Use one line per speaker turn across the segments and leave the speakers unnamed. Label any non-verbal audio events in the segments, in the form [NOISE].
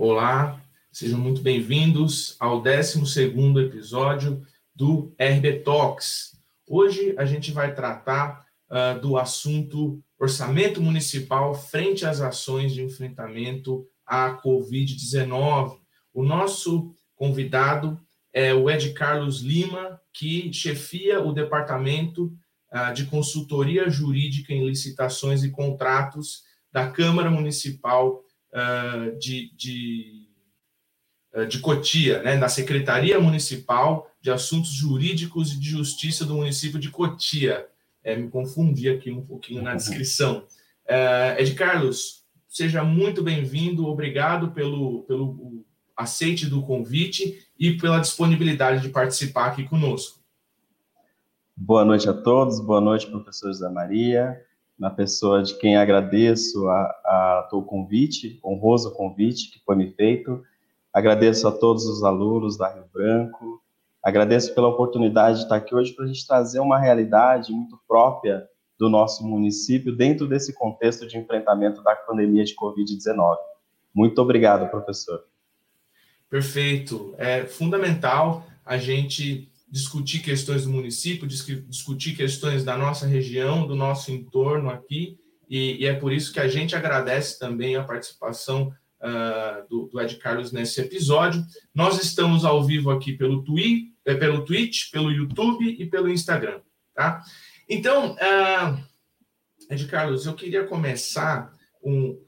Olá, sejam muito bem-vindos ao 12 episódio do RB Talks. Hoje a gente vai tratar uh, do assunto orçamento municipal frente às ações de enfrentamento à Covid-19. O nosso convidado é o Ed Carlos Lima, que chefia o departamento uh, de consultoria jurídica em licitações e contratos da Câmara Municipal uh, de, de, uh, de Cotia, né, na Secretaria Municipal de Assuntos Jurídicos e de Justiça do município de Cotia. É, me confundi aqui um pouquinho na descrição. Uh, Ed Carlos, seja muito bem-vindo, obrigado pelo, pelo aceite do convite e pela disponibilidade de participar aqui conosco.
Boa noite a todos, boa noite, professor José Maria, na pessoa de quem agradeço a, a o convite, honroso convite que foi me feito. Agradeço a todos os alunos da Rio Branco, agradeço pela oportunidade de estar aqui hoje para a gente trazer uma realidade muito própria do nosso município dentro desse contexto de enfrentamento da pandemia de Covid-19. Muito obrigado, professor.
Perfeito. É fundamental a gente discutir questões do município, discutir questões da nossa região, do nosso entorno aqui, e, e é por isso que a gente agradece também a participação uh, do, do, Ed Carlos nesse episódio. Nós estamos ao vivo aqui pelo, twi é, pelo Twitch, pelo YouTube e pelo Instagram, tá? Então, uh, Ed Carlos, eu queria começar um,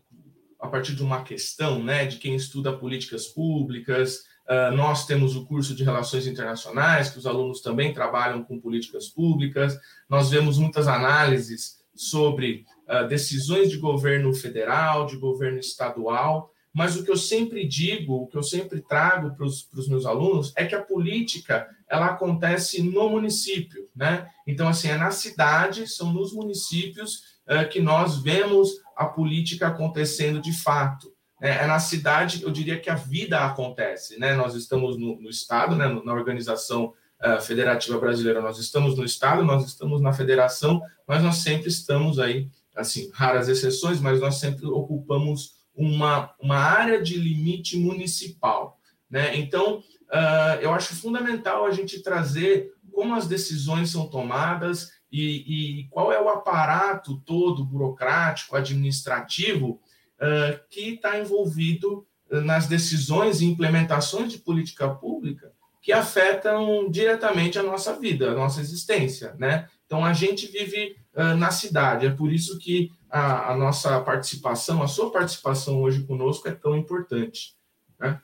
a partir de uma questão, né, de quem estuda políticas públicas, Uh, nós temos o curso de Relações Internacionais, que os alunos também trabalham com políticas públicas. Nós vemos muitas análises sobre uh, decisões de governo federal, de governo estadual, mas o que eu sempre digo, o que eu sempre trago para os meus alunos é que a política ela acontece no município, né? Então, assim, é na cidade, são nos municípios uh, que nós vemos a política acontecendo de fato. É, é, na cidade, eu diria que a vida acontece, né? Nós estamos no, no Estado, né? na organização uh, federativa brasileira, nós estamos no Estado, nós estamos na federação, mas nós sempre estamos aí, assim, raras exceções, mas nós sempre ocupamos uma, uma área de limite municipal, né? Então, uh, eu acho fundamental a gente trazer como as decisões são tomadas e, e qual é o aparato todo burocrático, administrativo, uh, que está envolvido nas decisões e implementações de política pública que afetam diretamente a nossa vida, a nossa existência, né? Então a gente vive uh, na cidade, é por isso que a, a, nossa participação, a sua participação hoje conosco é tão importante. Né?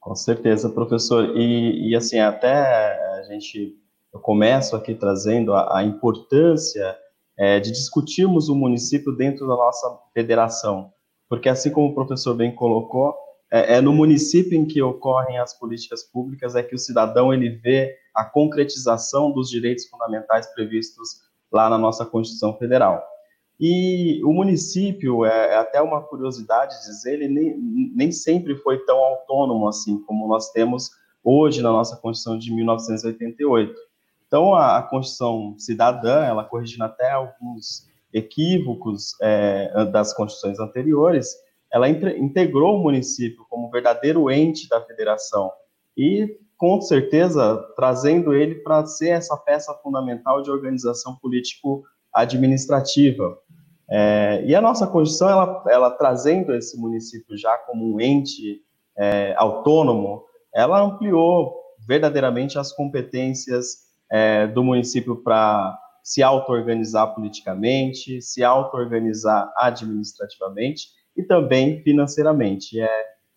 Com certeza, professor. E, e assim, até a gente, eu começo aqui trazendo a, a importância é, de discutirmos o município dentro da nossa federação, porque assim como o professor bem colocou, é, é, no município em que ocorrem as políticas públicas é que o cidadão ele vê a concretização dos direitos fundamentais previstos lá na nossa Constituição Federal. E o município, é, é até uma curiosidade dizer, ele nem, nem sempre foi tão autônomo assim como nós temos hoje na nossa Constituição de 1988. Então, a, a Constituição Cidadã, ela corrigindo até alguns equívocos é, das constituições anteriores, ela integrou o município como verdadeiro ente da federação e, com certeza, trazendo ele para ser essa peça fundamental de organização político-administrativa. É, e a nossa Constituição, ela, ela, trazendo esse município já como um ente é, autônomo, ela ampliou verdadeiramente as competências é, do município para se auto-organizar politicamente, se auto-organizar administrativamente e também financeiramente. É,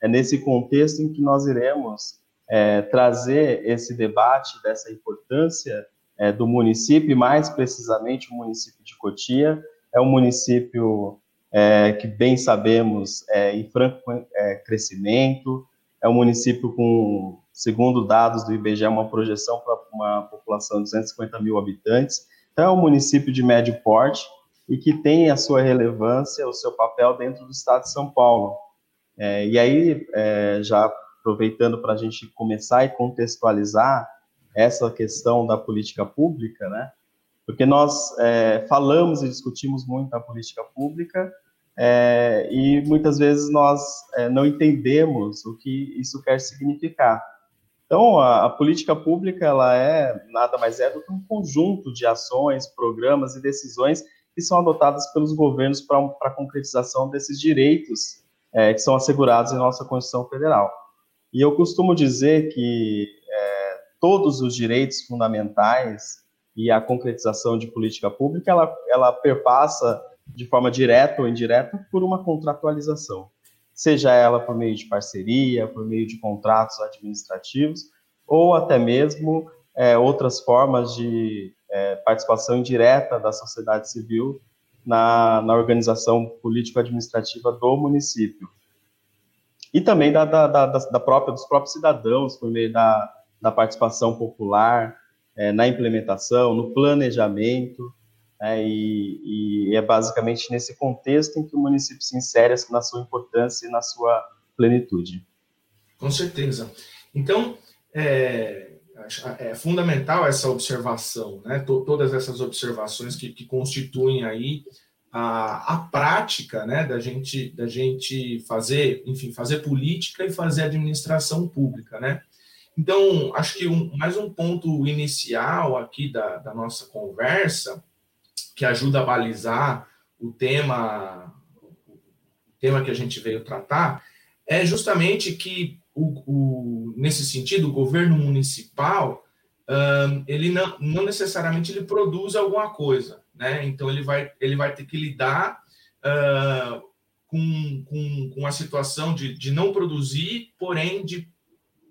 é nesse contexto em que nós iremos é, trazer esse debate dessa importância é, do município, e mais precisamente o município de Cotia, é um município é, que bem sabemos é em franco é, crescimento, é um município com segundo dados do IBGE, uma projeção para uma população de 250 mil habitantes. Então, é um município de médio porte e que tem a sua relevância, o seu papel dentro do estado de São Paulo. É, e aí, é, já aproveitando para a gente começar e contextualizar essa questão da política pública, né? Porque nós é, falamos e discutimos muito a política pública, é, e muitas vezes nós é, não entendemos o que isso quer significar. Então, a, a, política pública ela é nada mais é do que um conjunto de ações, programas e decisões que são adotadas pelos governos para a concretização desses direitos é, que são assegurados em nossa Constituição Federal. E eu costumo dizer que é, todos os direitos fundamentais e a concretização de política pública ela, ela perpassa de forma direta ou indireta por uma contratualização seja ela por meio de parceria, por meio de contratos administrativos, ou até mesmo é, outras formas de é, participação indireta da sociedade civil na, na organização político-administrativa do município. E também da, da, da, da, própria, dos próprios cidadãos, por meio da, da participação popular é, na implementação, no planejamento, né, e, e, é basicamente nesse contexto em que o município se insere na sua importância e na sua plenitude.
Com certeza. Então, é, é fundamental essa observação, né? todas essas observações que, que constituem aí a, a, prática né, da, gente, da gente fazer, enfim, fazer política e fazer administração pública, né? Então, acho que um, mais um ponto inicial aqui da, da nossa conversa que ajuda a balizar o tema, o tema que a gente veio tratar, é justamente que, o, o nesse sentido, o governo municipal, um, ele não, não necessariamente ele produz alguma coisa, né? Então, ele vai, ele vai ter que lidar uh, com, com, com a situação de, de não produzir, porém de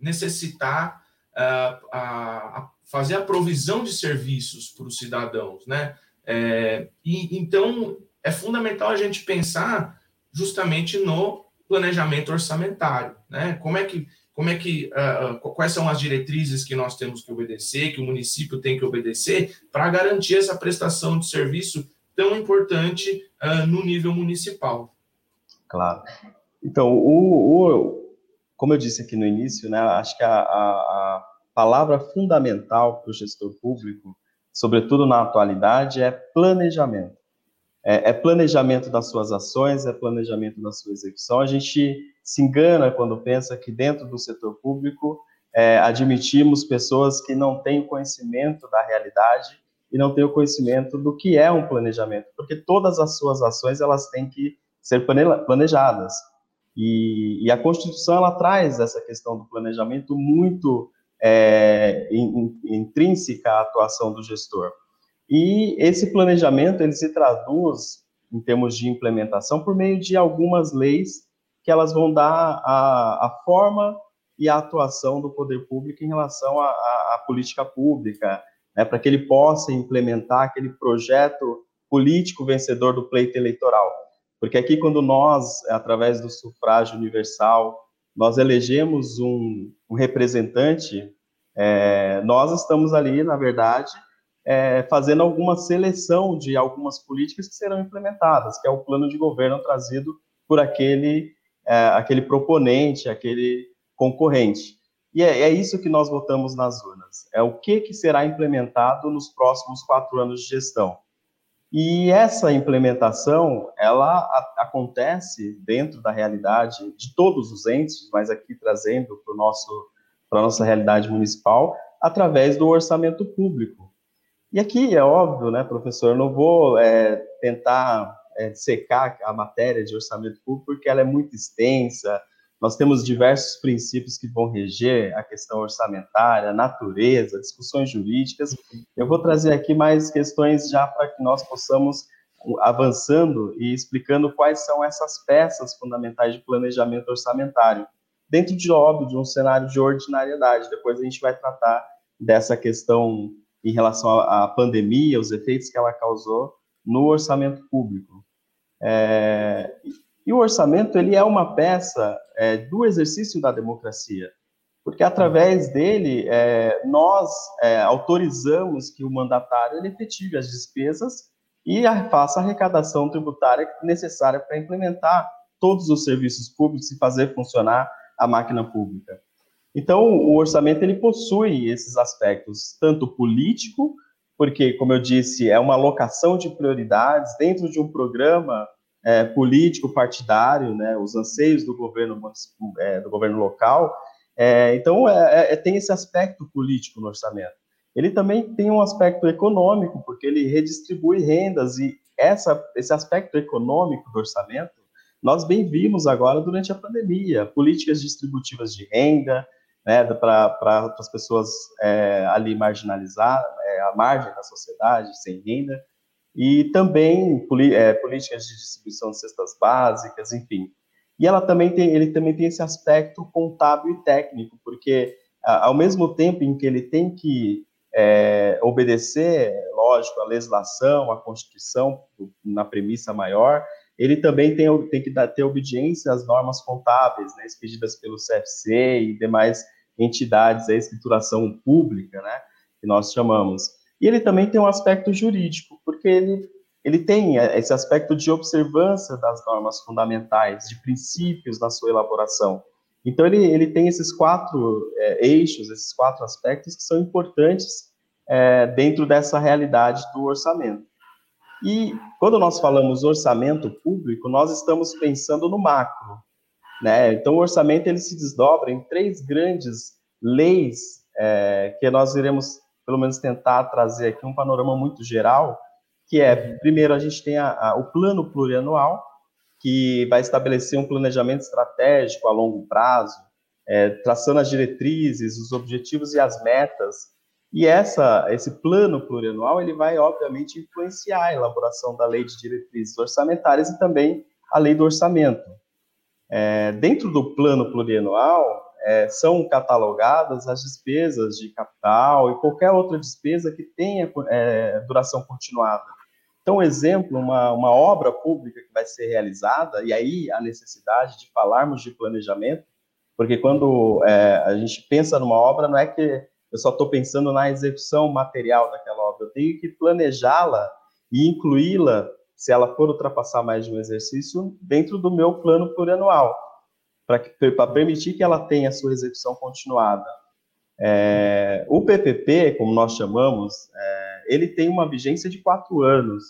necessitar uh, a, a fazer a provisão de serviços para os cidadãos, né? É, e então é fundamental a gente pensar justamente no planejamento orçamentário, né? Como é que como é que uh, quais são as diretrizes que nós temos que obedecer, que o município tem que obedecer para garantir essa prestação de serviço tão importante uh, no nível municipal.
Claro. Então, o, o, como eu disse aqui no início, né, acho que a, a, a palavra fundamental para o gestor público sobretudo na atualidade, é planejamento. É, é, planejamento das suas ações, é planejamento da sua execução. A gente se engana quando pensa que dentro do setor público é, admitimos pessoas que não têm conhecimento da realidade e não têm o conhecimento do que é um planejamento, porque todas as suas ações elas têm que ser planejadas. E, e a Constituição ela traz essa questão do planejamento muito é, in, intrínseca à atuação do gestor. E esse planejamento ele se traduz em termos de implementação por meio de algumas leis que elas vão dar a, a forma e a atuação do poder público em relação à política pública, né, para que ele possa implementar aquele projeto político vencedor do pleito eleitoral. Porque aqui, quando nós, através do sufrágio universal, nós elegemos um, um representante, é, nós estamos ali, na verdade, é, fazendo alguma seleção de algumas políticas que serão implementadas, que é o plano de governo trazido por aquele, é, aquele proponente, aquele concorrente. E é, é, isso que nós votamos nas urnas. É o que, que será implementado nos próximos quatro anos de gestão. E essa implementação, ela a, acontece dentro da realidade de todos os entes, mas aqui trazendo para nosso para nossa realidade municipal através do orçamento público. E aqui é óbvio, né, professor, não vou é, tentar é, secar a matéria de orçamento público porque ela é muito extensa. Nós temos diversos princípios que vão reger a questão orçamentária, natureza, discussões jurídicas. Eu vou trazer aqui mais questões já para que nós possamos avançando e explicando quais são essas peças fundamentais de planejamento orçamentário, dentro de óbvio de um cenário de ordinariedade. Depois a gente vai tratar dessa questão em relação à pandemia, os efeitos que ela causou no orçamento público. É, e o orçamento ele é uma peça é, do exercício da democracia, porque através dele é, nós é, autorizamos que o mandatário ele efetive as despesas e faça a arrecadação tributária necessária para implementar todos os serviços públicos e fazer funcionar a máquina pública. Então, o orçamento ele possui esses aspectos, tanto político, porque, como eu disse, é uma alocação de prioridades dentro de um programa é, político partidário, né, os anseios do governo é, do governo local. É, então é, é, tem esse aspecto político no orçamento. Ele também tem um aspecto econômico, porque ele redistribui rendas e essa, esse aspecto econômico do orçamento nós bem vimos agora durante a pandemia, políticas distributivas de renda, né, para as pessoas é, ali marginalizadas, é, à margem da sociedade, sem renda, e também é, políticas de distribuição de cestas básicas, enfim. E ela também tem, ele também tem esse aspecto contábil e técnico, porque ao mesmo tempo em que ele tem que é, obedecer, lógico, a legislação, a Constituição, na premissa maior, ele também tem, tem que dar, ter obediência às normas contábeis, né, expedidas pelo CFC e demais entidades, a escrituração pública, né, que nós chamamos. E ele também tem um aspecto jurídico, porque ele, ele tem esse aspecto de observância das normas fundamentais, de princípios na sua elaboração. Então, ele, ele tem esses quatro é, eixos, esses quatro aspectos que são importantes é, dentro dessa realidade do orçamento. E quando nós falamos orçamento público, nós estamos pensando no macro, né? Então, o orçamento ele se desdobra em três grandes leis é, que nós iremos, pelo menos, tentar trazer aqui um panorama muito geral, que é, primeiro, a gente tem a, a, o plano plurianual, que vai estabelecer um planejamento estratégico a longo prazo, é, traçando as diretrizes, os objetivos e as metas e essa, esse plano plurianual ele vai, obviamente, influenciar a elaboração da lei de diretrizes orçamentárias e também a lei do orçamento. É, dentro do plano plurianual, é, são catalogadas as despesas de capital e qualquer outra despesa que tenha é, duração continuada. Então, exemplo, uma, uma obra pública que vai ser realizada, e aí a necessidade de falarmos de planejamento, porque quando é, a gente pensa numa obra, não é que eu só estou pensando na execução material daquela obra. Eu tenho que planejá-la e incluí-la, se ela for ultrapassar mais de um exercício, dentro do meu plano plurianual, para permitir que ela tenha a sua execução continuada. É, o PPP, como nós chamamos, é, ele tem uma vigência de quatro anos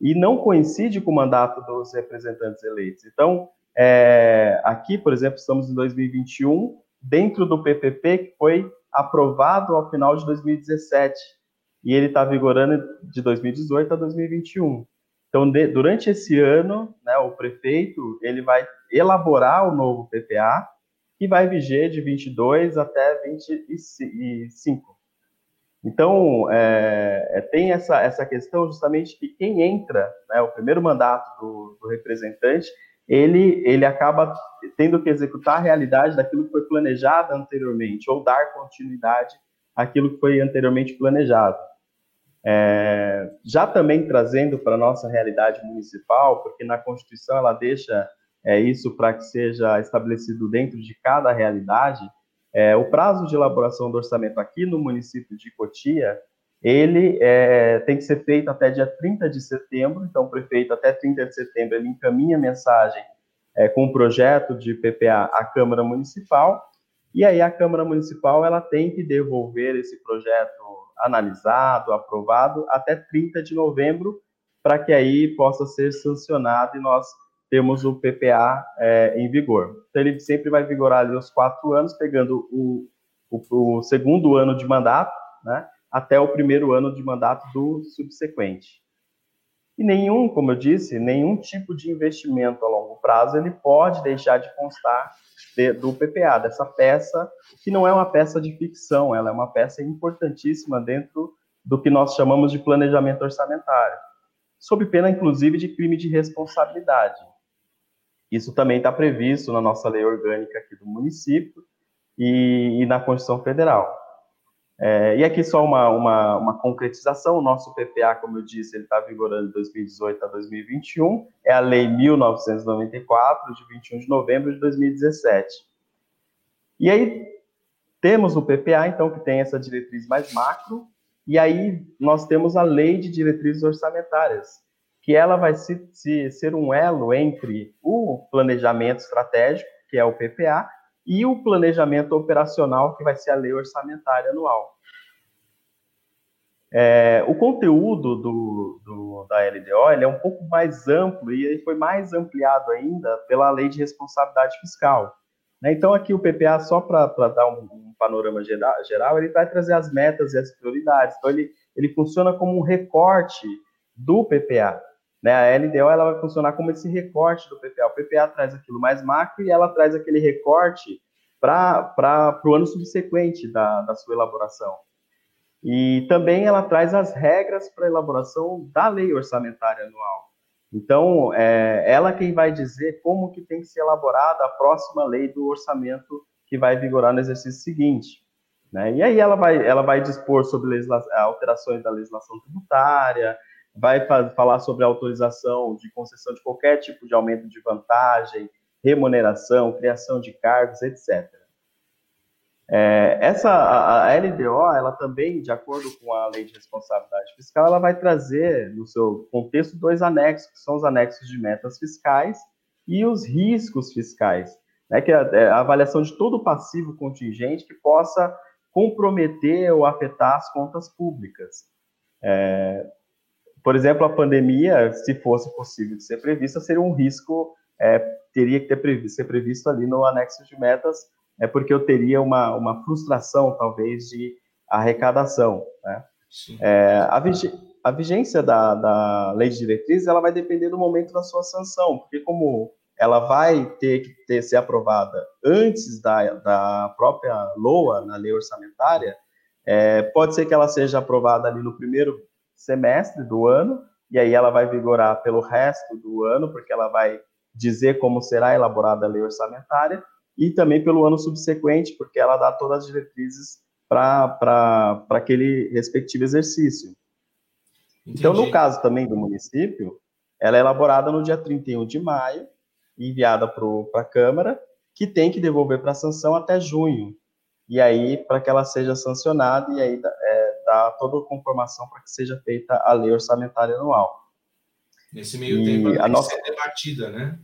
e não coincide com o mandato dos representantes eleitos. Então, é, aqui, por exemplo, estamos em 2021, dentro do PPP, que foi aprovado ao final de 2017 e ele está vigorando de 2018 a 2021. Então, de, durante esse ano, né, o prefeito ele vai elaborar o novo PPA que vai viger de 22 até 25. Então, é, é, tem essa, essa questão justamente que quem entra, né, o primeiro mandato do, do representante, ele, ele acaba tendo que executar a realidade daquilo que foi planejado anteriormente, ou dar continuidade àquilo que foi anteriormente planejado. É, já também trazendo para a nossa realidade municipal, porque na Constituição ela deixa é, isso para que seja estabelecido dentro de cada realidade, é, o prazo de elaboração do orçamento aqui no município de Cotia, ele é, tem que ser feito até dia 30 de setembro, então o prefeito até 30 de setembro ele encaminha mensagem é, com o projeto de PPA à Câmara Municipal, e aí a Câmara Municipal ela tem que devolver esse projeto analisado, aprovado, até 30 de novembro, para que aí possa ser sancionado e nós temos o PPA é, em vigor. Então ele sempre vai vigorar ali os quatro anos, pegando o, o, o segundo ano de mandato, né, até o primeiro ano de mandato do subsequente. E nenhum, como eu disse, nenhum tipo de investimento a longo prazo ele pode deixar de constar de, do PPA, dessa peça, que não é uma peça de ficção, ela é uma peça importantíssima dentro do que nós chamamos de planejamento orçamentário, sob pena, inclusive, de crime de responsabilidade. Isso também está previsto na nossa lei orgânica aqui do município e, e na Constituição Federal. É, e aqui só uma, uma, uma, concretização, o nosso PPA, como eu disse, ele está vigorando de 2018 a 2021, é a Lei 1994, de 21 de novembro de 2017. E aí temos o PPA, então, que tem essa diretriz mais macro, e aí nós temos a Lei de Diretrizes Orçamentárias, que ela vai se, se, ser um elo entre o planejamento estratégico, que é o PPA, e o planejamento operacional, que vai ser a lei orçamentária anual. É, o conteúdo do, do, da LDO é um pouco mais amplo e ele foi mais ampliado ainda pela Lei de Responsabilidade Fiscal. Né? Então, aqui o PPA, só para dar um, um panorama geral, geral, ele vai trazer as metas e as prioridades. Então, ele, ele funciona como um recorte do PPA. Né? A LDO ela vai funcionar como esse recorte do PPA. O PPA traz aquilo mais macro e ela traz aquele recorte para o ano subsequente da, da sua elaboração. E também ela traz as regras para a elaboração da lei orçamentária anual. Então, é ela quem vai dizer como que tem que ser elaborada a próxima lei do orçamento que vai vigorar no exercício seguinte. Né? E aí ela vai, ela vai dispor sobre alterações da legislação tributária, vai falar sobre autorização de concessão de qualquer tipo de aumento de vantagem, remuneração, criação de cargos, etc. É, essa a, a, LDO, ela também, de acordo com a Lei de Responsabilidade Fiscal, ela vai trazer no seu contexto dois anexos, que são os anexos de metas fiscais e os riscos fiscais, né, que é a, é a avaliação de todo passivo contingente que possa comprometer ou afetar as contas públicas. É, por exemplo, a pandemia, se fosse possível de ser prevista, seria um risco, é, teria que ter previsto, ser previsto ali no anexo de metas é porque eu teria uma, uma frustração, talvez, de arrecadação. Né? É, a, vig, a, vigência da, da lei de diretriz ela vai depender do momento da sua sanção, porque como ela vai ter que ter, ser aprovada antes da, da própria LOA, na lei orçamentária, é, pode ser que ela seja aprovada ali no primeiro semestre do ano, e aí ela vai vigorar pelo resto do ano, porque ela vai dizer como será elaborada a lei orçamentária, e também pelo ano subsequente, porque ela dá todas as diretrizes para aquele respectivo exercício. Entendi. Então, no caso também do município, ela é elaborada no dia 31 de maio, enviada para a Câmara, que tem que devolver para a sanção até junho. E aí, para que ela seja sancionada, e aí toda a conformação para que seja feita a lei orçamentária anual.
Nesse meio e tempo, ela a nossa... ser debatida, né?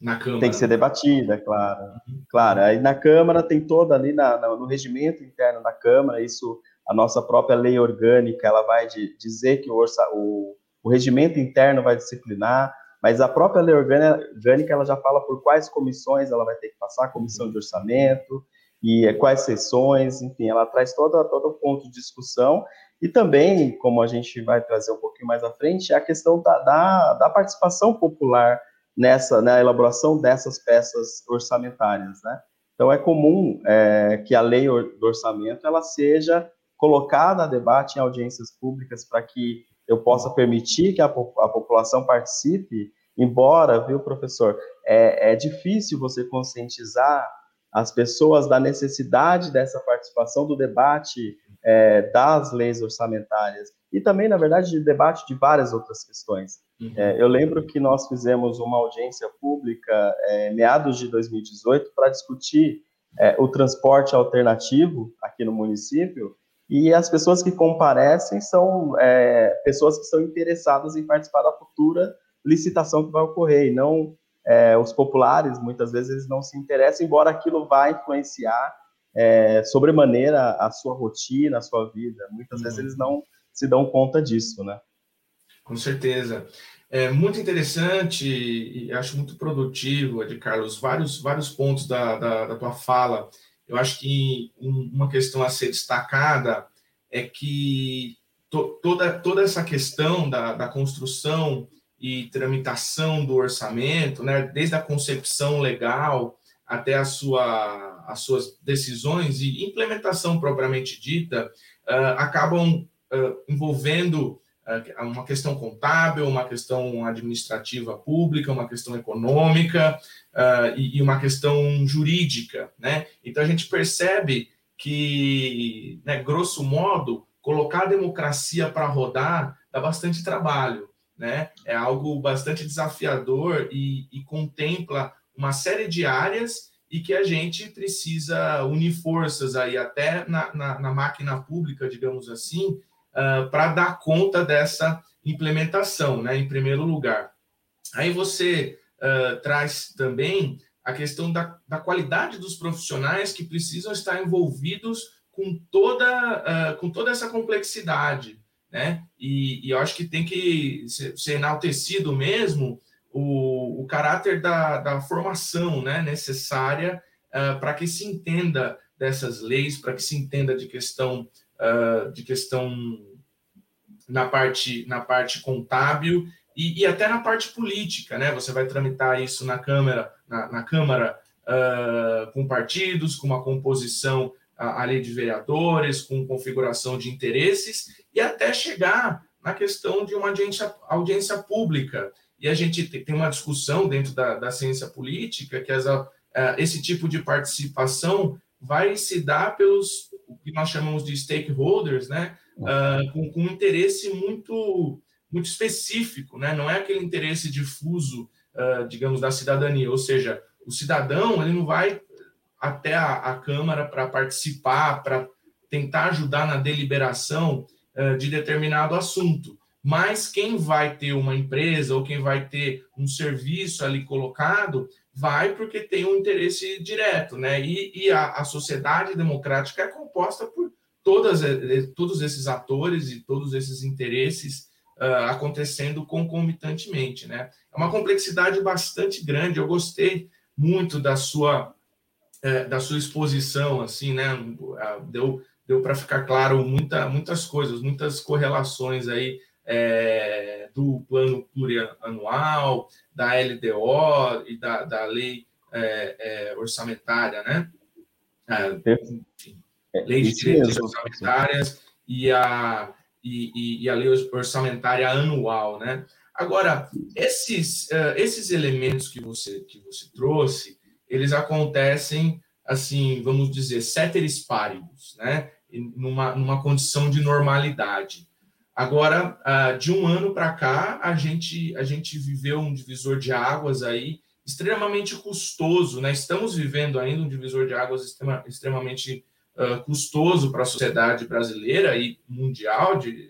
Na Câmara. Tem que ser debatida, claro. Uhum. Claro, aí na Câmara tem toda ali na, no regimento interno da Câmara, isso, a nossa própria lei orgânica, ela vai de, dizer que o, orça, o, o regimento interno vai disciplinar, mas a própria lei orgânica, ela já fala por quais comissões ela vai ter que passar, comissão de orçamento, e quais sessões, enfim, ela traz toda, todo o ponto de discussão, e também, como a gente vai trazer um pouquinho mais à frente, é a questão da, da, da participação popular nessa na elaboração dessas peças orçamentárias, né? Então é comum é, que a lei do orçamento ela seja colocada a debate em audiências públicas para que eu possa permitir que a, a, população participe, embora, viu, professor, é, é difícil você conscientizar as pessoas da necessidade dessa participação do debate é, das leis orçamentárias e também, na verdade, de debate de várias outras questões. Uhum. É, eu lembro que nós fizemos uma audiência pública é, meados de 2018 para discutir é, o transporte alternativo aqui no município e as pessoas que comparecem são é, pessoas que são interessadas em participar da futura licitação que vai ocorrer e não é, os populares muitas vezes eles não se interessam embora aquilo vá influenciar é, sobremaneira a sua rotina a sua vida muitas uhum. vezes eles não se dão conta disso né
com certeza. É muito interessante e acho muito produtivo, Ed Carlos, vários, vários pontos da, da, da tua fala. Eu acho que uma questão a ser destacada é que to, toda, toda essa questão da, da construção e tramitação do orçamento, né, desde a concepção legal até a sua, as suas decisões e implementação propriamente dita, uh, acabam uh, envolvendo é, uma questão contábil, uma questão administrativa pública, uma questão econômica uh, e, e, uma questão jurídica, né? Então a gente percebe que, né, grosso modo, colocar a democracia para rodar dá bastante trabalho, né? É algo bastante desafiador e, e contempla uma série de áreas e que a gente precisa unir forças aí até na, na, na máquina pública, digamos assim, uh, para dar conta dessa implementação, né, em primeiro lugar. Aí você uh, traz também a questão da, da, qualidade dos profissionais que precisam estar envolvidos com toda, uh, com toda essa complexidade. Né? E, e eu acho que tem que ser, enaltecido mesmo o, o caráter da, da formação né, necessária uh, para que se entenda dessas leis, para que se entenda de questão, uh, de questão na parte, na parte contábil e, e, até na parte política, né? Você vai tramitar isso na Câmara, na, na Câmara uh, com partidos, com uma composição a, a lei de vereadores, com configuração de interesses, e até chegar na questão de uma audiência, audiência pública. E a gente tem uma discussão dentro da, da ciência política que essa, uh, esse tipo de participação vai se dar pelos o que nós chamamos de stakeholders, né? Uh, com, com um interesse muito muito específico, né? Não é aquele interesse difuso, uh, digamos, da cidadania. Ou seja, o cidadão ele não vai até a, a Câmara para participar, para tentar ajudar na deliberação uh, de determinado assunto. Mas quem vai ter uma empresa ou quem vai ter um serviço ali colocado vai porque tem um interesse direto, né? E, e a, a, sociedade democrática é composta por todas, eh, todos esses atores e todos esses interesses uh, acontecendo concomitantemente, né? É uma complexidade bastante grande. Eu gostei muito da sua é, da sua exposição, assim, né? Deu deu para ficar claro muita, muitas coisas, muitas correlações aí é, do plano plurianual, da LDO e da, da lei é, é, orçamentária, né? É, lei de direitos orçamentárias e a, e, e, e, a lei orçamentária anual, né? Agora, esses, esses elementos que você, que você trouxe, eles acontecem, assim, vamos dizer, ceteris paribus, né? Numa, numa condição de normalidade. Agora, uh, de um ano para cá, a gente, a gente viveu um divisor de águas aí extremamente custoso, né? Estamos vivendo ainda um divisor de águas extrema, extremamente uh, custoso para a sociedade brasileira e mundial, de,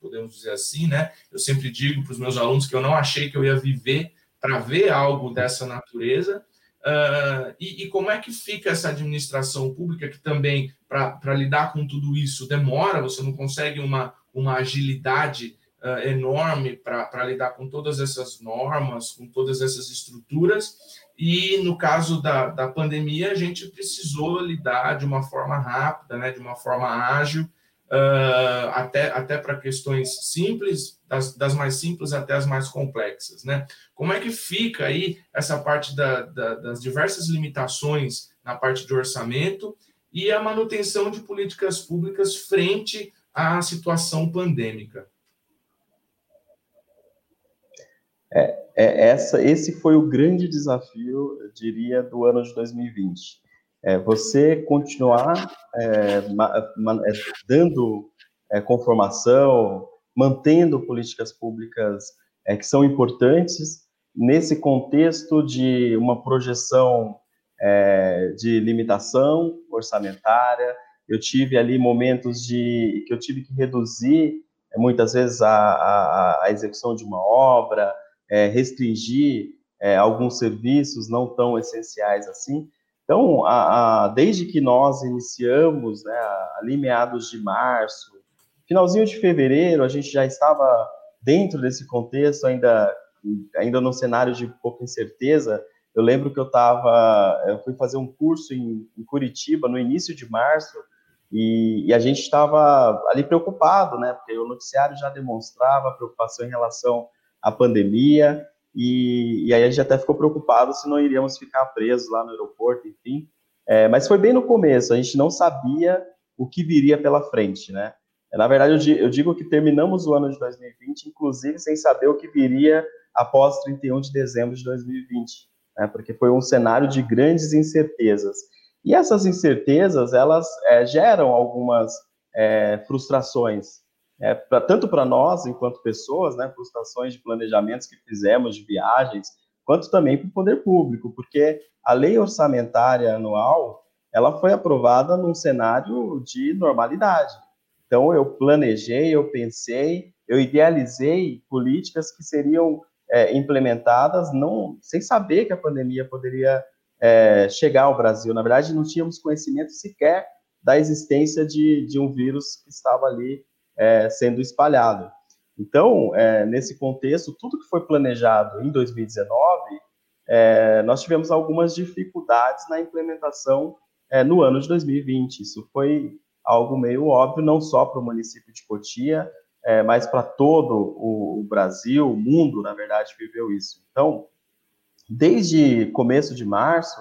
podemos dizer assim, né? Eu sempre digo para os meus alunos que eu não achei que eu ia viver para ver algo dessa natureza. Uh, e, e, como é que fica essa administração pública que também, para lidar com tudo isso, demora, você não consegue uma uma agilidade uh, enorme para lidar com todas essas normas, com todas essas estruturas. E no caso da, da pandemia, a gente precisou lidar de uma forma rápida, né, de uma forma ágil, uh, até, até para questões simples, das, das, mais simples até as mais complexas. Né? Como é que fica aí essa parte da, da, das diversas limitações na parte de orçamento e a manutenção de políticas públicas frente à situação pandêmica.
É, é, essa, esse foi o grande desafio, eu diria, do ano de 2020. É, você continuar é, é, dando é, conformação, mantendo políticas públicas é, que são importantes nesse contexto de uma projeção de limitação orçamentária, eu tive ali momentos de que eu tive que reduzir muitas vezes a, a, a execução de uma obra, é, restringir é, alguns serviços não tão essenciais assim. Então, a, a, desde que nós iniciamos, né, ali meados de março, finalzinho de fevereiro, a gente já estava dentro desse contexto, ainda, ainda no cenário de pouca incerteza. Eu lembro que eu estava, eu fui fazer um curso em, em Curitiba no início de março, e, e a gente estava ali preocupado, né? Porque o noticiário já demonstrava preocupação em relação à pandemia, e, e, aí a gente até ficou preocupado se não iríamos ficar presos lá no aeroporto, enfim. É, mas foi bem no começo, a gente não sabia o que viria pela frente, né? Na verdade, eu digo que terminamos o ano de 2020, inclusive sem saber o que viria após 31 de dezembro de 2020, né? porque foi um cenário de grandes incertezas. E essas incertezas, elas é, geram algumas é, frustrações, é, pra, tanto para nós, enquanto pessoas, né, frustrações de planejamentos que fizemos, de viagens, quanto também para o poder público, porque a lei orçamentária anual, ela foi aprovada num cenário de normalidade. Então, eu planejei, eu pensei, eu idealizei políticas que seriam é, implementadas não sem saber que a pandemia poderia é, chegar ao Brasil. Na verdade, não tínhamos conhecimento sequer da existência de, de um vírus que estava ali é, sendo espalhado. Então, é, nesse contexto, tudo que foi planejado em 2019, é, nós tivemos algumas dificuldades na implementação é, no ano de 2020. Isso foi algo meio óbvio, não só para o município de Cotia, é, mas para todo o, o, Brasil, o mundo, na verdade, viveu isso. Então, desde começo de março,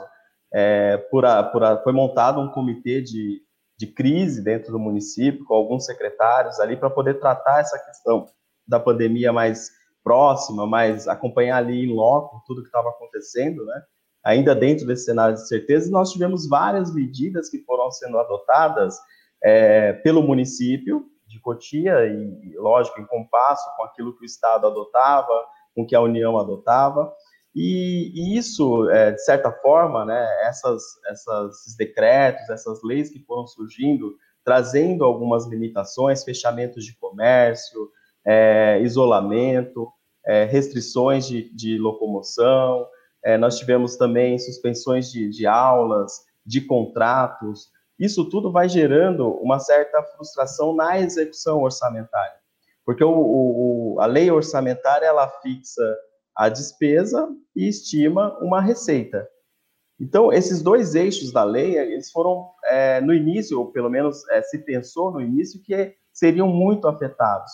é, por a, por a, foi montado um comitê de, de crise dentro do município, com alguns secretários ali, para poder tratar essa questão da pandemia mais próxima, mais acompanhar ali em loco tudo que estava acontecendo, né? Ainda dentro desse cenário de certeza, nós tivemos várias medidas que foram sendo adotadas é, pelo município de Cotia, e, lógico, em compasso com aquilo que o Estado adotava, com que a União adotava, e, e isso, é, de certa forma, né, essas, essas, esses decretos, essas leis que foram surgindo, trazendo algumas limitações, fechamentos de comércio, é, isolamento, é, restrições de, de locomoção, é, nós tivemos também suspensões de, de aulas, de contratos, isso tudo vai gerando uma certa frustração na execução orçamentária, porque o, o, a lei orçamentária ela fixa a despesa e estima uma receita. Então, esses dois eixos da lei, eles foram, é, no início, ou pelo menos é, se pensou no início, que seriam muito afetados.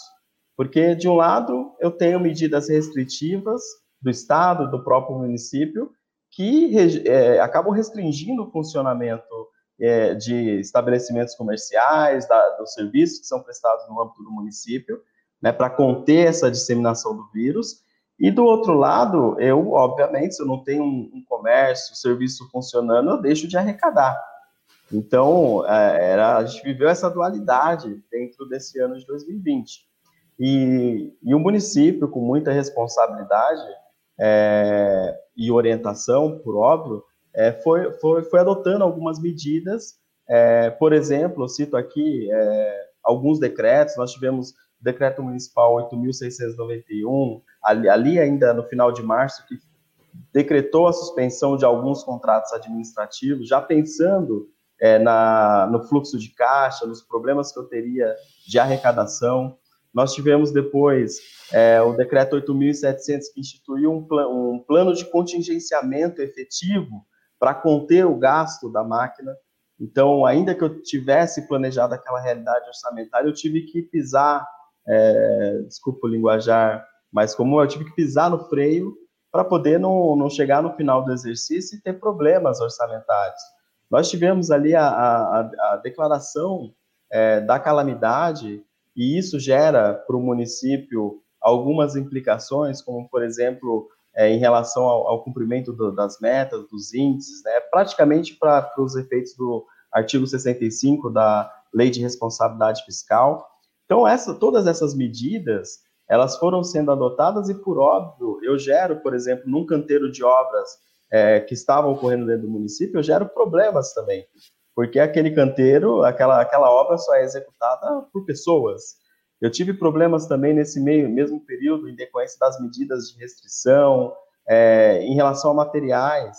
Porque, de um lado, eu tenho medidas restritivas do Estado, do próprio município, que é, acabam restringindo o funcionamento é, de estabelecimentos comerciais, da, dos serviços que são prestados no âmbito do município, né, para conter essa disseminação do vírus, e do outro lado, eu, obviamente, se eu não tenho um, um comércio, um serviço funcionando, eu deixo de arrecadar. Então, é, era, a gente viveu essa dualidade dentro desse ano de 2020. E, e o município, com muita responsabilidade é, e orientação, por óbvio, é, foi, foi, foi adotando algumas medidas. É, por exemplo, eu cito aqui é, alguns decretos, nós tivemos decreto municipal 8.691, ali, ali ainda no final de março, que decretou a suspensão de alguns contratos administrativos, já pensando é, na, no fluxo de caixa, nos problemas que eu teria de arrecadação. Nós tivemos depois é, o decreto 8.700, que instituiu um, pl um plano de contingenciamento efetivo para conter o gasto da máquina. Então, ainda que eu tivesse planejado aquela realidade orçamentária, eu tive que pisar é, desculpa o linguajar mais comum, eu tive que pisar no freio para poder não, não chegar no final do exercício e ter problemas orçamentários. Nós tivemos ali a, a, a declaração é, da calamidade e isso gera para o município algumas implicações, como, por exemplo, é, em relação ao, ao cumprimento do, das metas, dos índices, né, praticamente para os efeitos do artigo 65 da Lei de Responsabilidade Fiscal, então, essa, todas essas medidas, elas foram sendo adotadas e, por óbvio, eu gero, por exemplo, num canteiro de obras é, que estavam ocorrendo dentro do município, eu gero problemas também, porque aquele canteiro, aquela, aquela obra só é executada por pessoas. Eu tive problemas também nesse meio, mesmo período, em decorrência das medidas de restrição, é, em relação a materiais.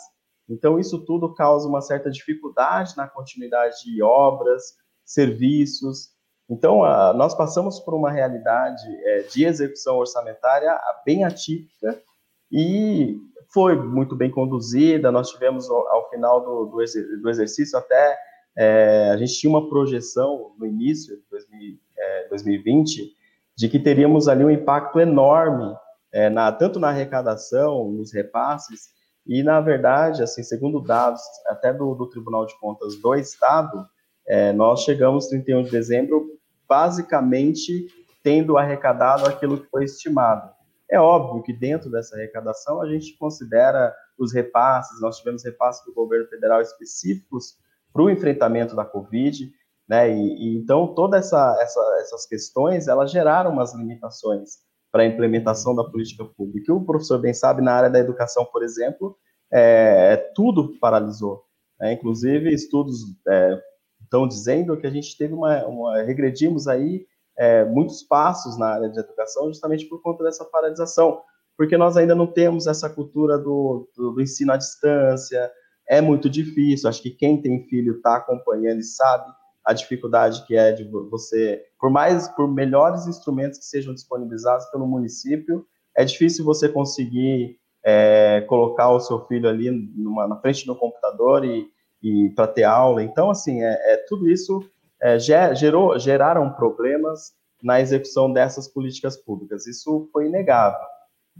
Então, isso tudo causa uma certa dificuldade na continuidade de obras, serviços, então, a, nós passamos por uma realidade é, de execução orçamentária bem atípica e foi muito bem conduzida. Nós tivemos, ao, ao final do, do, do, exercício, até é, a gente tinha uma projeção no início de 2000, é, 2020 de que teríamos ali um impacto enorme, é, na, tanto na arrecadação, nos repasses, e, na verdade, assim, segundo dados até do, do Tribunal de Contas do Estado, é, nós chegamos 31 de dezembro basicamente tendo arrecadado aquilo que foi estimado. É óbvio que dentro dessa arrecadação a gente considera os repasses, nós tivemos repasses do governo federal específicos para o enfrentamento da Covid, né? E, e então todas essa, essa, essas questões elas geraram umas limitações para a implementação da política pública. o professor bem sabe na área da educação, por exemplo, é, tudo paralisou. Né? Inclusive estudos é, estão dizendo que a gente teve uma, uma regredimos aí é, muitos passos na área de educação justamente por conta dessa paralisação, porque nós ainda não temos essa cultura do, do, do ensino à distância, é muito difícil, acho que quem tem filho está acompanhando e sabe a dificuldade que é de você, por mais, por melhores instrumentos que sejam disponibilizados pelo município, é difícil você conseguir é, colocar o seu filho ali numa, na frente do computador e, e para ter aula. Então, assim, é, é tudo isso é, gerou, geraram problemas na execução dessas políticas públicas. Isso foi inegável.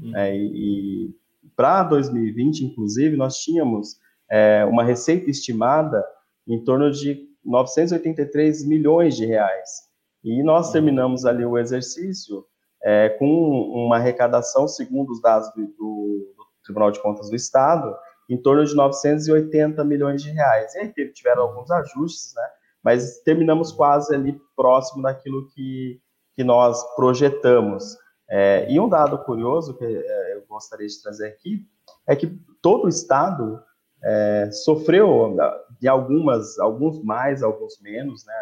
Uhum. É, e, e para 2020, inclusive, nós tínhamos é, uma receita estimada em torno de 983 milhões de reais. E nós uhum. terminamos ali o exercício é, com uma arrecadação, segundo os dados do, do, do, Tribunal de Contas do Estado, em torno de 980 milhões de reais. E aí tiveram alguns ajustes, né? Mas terminamos quase ali próximo daquilo que, que nós projetamos. É, e um dado curioso que é, eu gostaria de trazer aqui é que todo o Estado é, sofreu de algumas, alguns mais, alguns menos, né?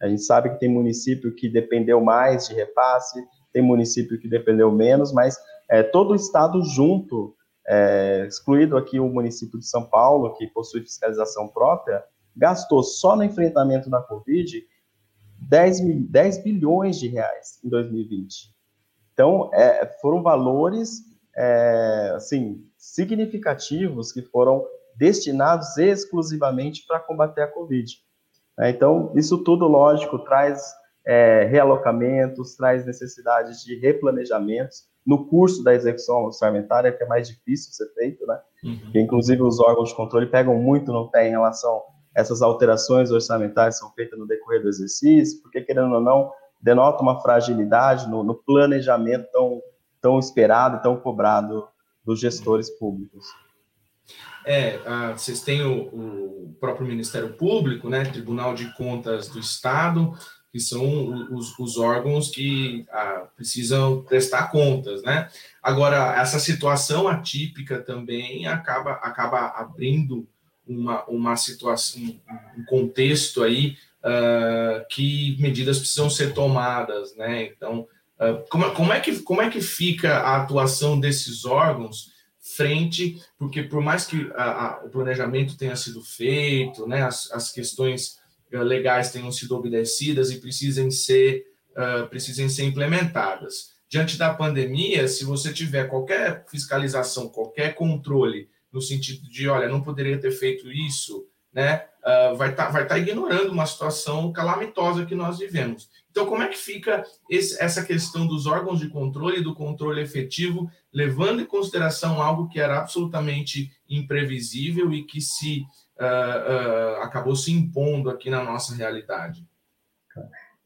A gente sabe que tem município que dependeu mais de repasse, tem município que dependeu menos, mas é, todo o estado junto, é, excluído aqui o município de São Paulo, que possui fiscalização própria, gastou só no enfrentamento da Covid 10, 10 bilhões de reais em 2020. Então, é, foram valores, é, assim, significativos que foram destinados exclusivamente para combater a Covid. Né? Então, isso tudo, lógico, traz é, realocamentos, traz necessidades de replanejamentos no curso da execução orçamentária, que é mais difícil ser feito, né? Uhum. Que, inclusive, os órgãos de controle pegam muito no pé em relação a essas alterações orçamentárias são feitas no decorrer do exercício, porque, querendo ou não, denota uma fragilidade no, no planejamento tão, tão esperado, tão cobrado dos gestores públicos.
É, a, vocês têm o, o, próprio Ministério Público, né, Tribunal de Contas do Estado, que são os, os órgãos que ah, precisam prestar contas, né? Agora, essa situação atípica também acaba, acaba abrindo uma, uma situação, um contexto aí uh, que medidas precisam ser tomadas, né? Então, uh, como, como, é que, como é que fica a atuação desses órgãos frente, porque por mais que a, a, o planejamento tenha sido feito, né, as, as questões legais tenham sido obedecidas e precisem ser, uh, precisem ser implementadas. Diante da pandemia, se você tiver qualquer fiscalização, qualquer controle, no sentido de, olha, não poderia ter feito isso, né, uh, vai estar tá, vai tá ignorando uma situação calamitosa que nós vivemos. Então, como é que fica esse, essa questão dos órgãos de controle e do controle efetivo, levando em consideração algo que era absolutamente imprevisível e que se uh, acabou se impondo aqui na nossa realidade?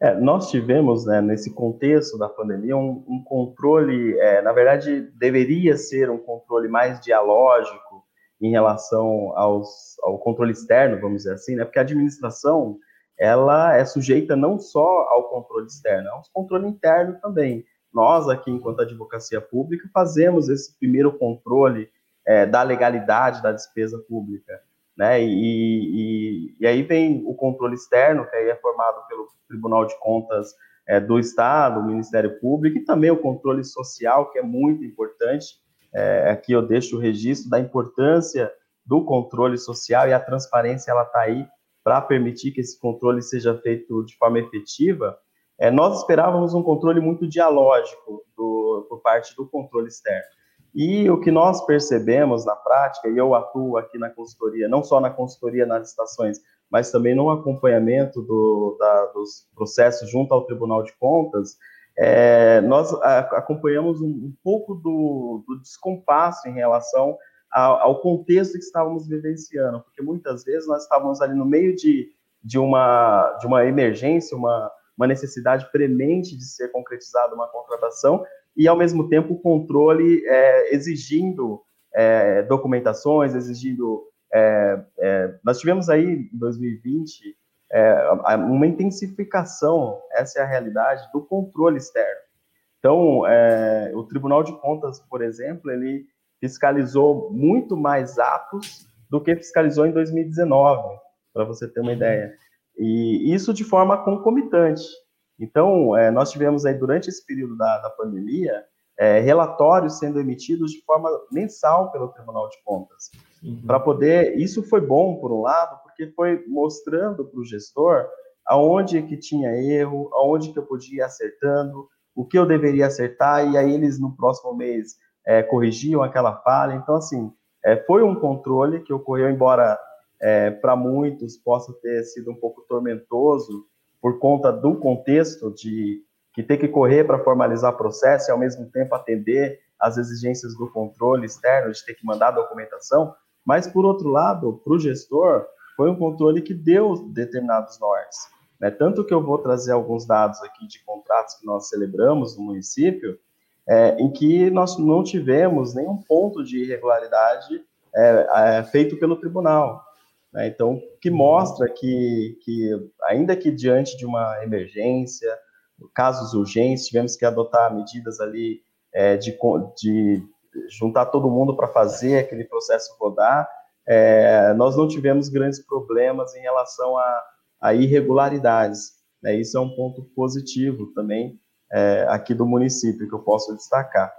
É, nós tivemos, né, nesse contexto da pandemia, um, um controle, é, na verdade, deveria ser um controle mais dialógico em relação aos, ao controle externo, vamos dizer assim, né, porque a administração, ela é sujeita não só ao controle externo, ao controle interno também. Nós, aqui, enquanto advocacia pública, fazemos esse primeiro controle é, da legalidade da despesa pública né? E, e, e, aí vem o controle externo, que aí é formado pelo Tribunal de Contas é, do Estado, o Ministério Público, e também o controle social, que é muito importante. É, aqui eu deixo o registro da importância do controle social e a transparência ela está aí para permitir que esse controle seja feito de forma efetiva. É, nós esperávamos um controle muito dialógico do, por parte do controle externo. E o que nós percebemos na prática, e eu atuo aqui na consultoria, não só na consultoria nas estações, mas também no acompanhamento do, da, dos processos junto ao Tribunal de Contas, é, nós acompanhamos um, um pouco do, do, descompasso em relação ao, ao, contexto que estávamos vivenciando, porque muitas vezes nós estávamos ali no meio de, de, uma, de uma emergência, uma, uma necessidade premente de ser concretizada uma contratação, e, ao mesmo tempo, o controle é, exigindo é, documentações, exigindo. É, é nós tivemos aí, em 2020, é, uma intensificação, essa é a realidade, do controle externo. Então, é, o Tribunal de Contas, por exemplo, ele fiscalizou muito mais atos do que fiscalizou em 2019, para você ter uma ideia. E isso de forma concomitante. Então, é, nós tivemos aí, durante esse período da, da pandemia, é, relatórios sendo emitidos de forma mensal pelo Tribunal de Contas. Uhum. Para poder. Isso foi bom, por um lado, porque foi mostrando para o gestor aonde que tinha erro, aonde que eu podia ir acertando, o que eu deveria acertar, e aí eles no próximo mês é, corrigiam aquela falha. Então, assim, é, foi um controle que ocorreu, embora é, para muitos possa ter sido um pouco tormentoso por conta do contexto de que ter que correr para formalizar processo e ao mesmo tempo atender às exigências do controle externo, de ter que mandar documentação, mas por outro lado, para o gestor, foi um controle que deu determinados nortes. Né? Tanto que eu vou trazer alguns dados aqui de contratos que nós celebramos no município, é, em que nós não tivemos nenhum ponto de irregularidade é, é, feito pelo tribunal. Né? Então, que mostra que, que, ainda que diante de uma emergência, casos urgentes, tivemos que adotar medidas ali é, de, de juntar todo mundo para fazer aquele processo rodar, é, nós não tivemos grandes problemas em relação a, a irregularidades. Né? Isso é um ponto positivo também é, aqui do município que eu posso destacar.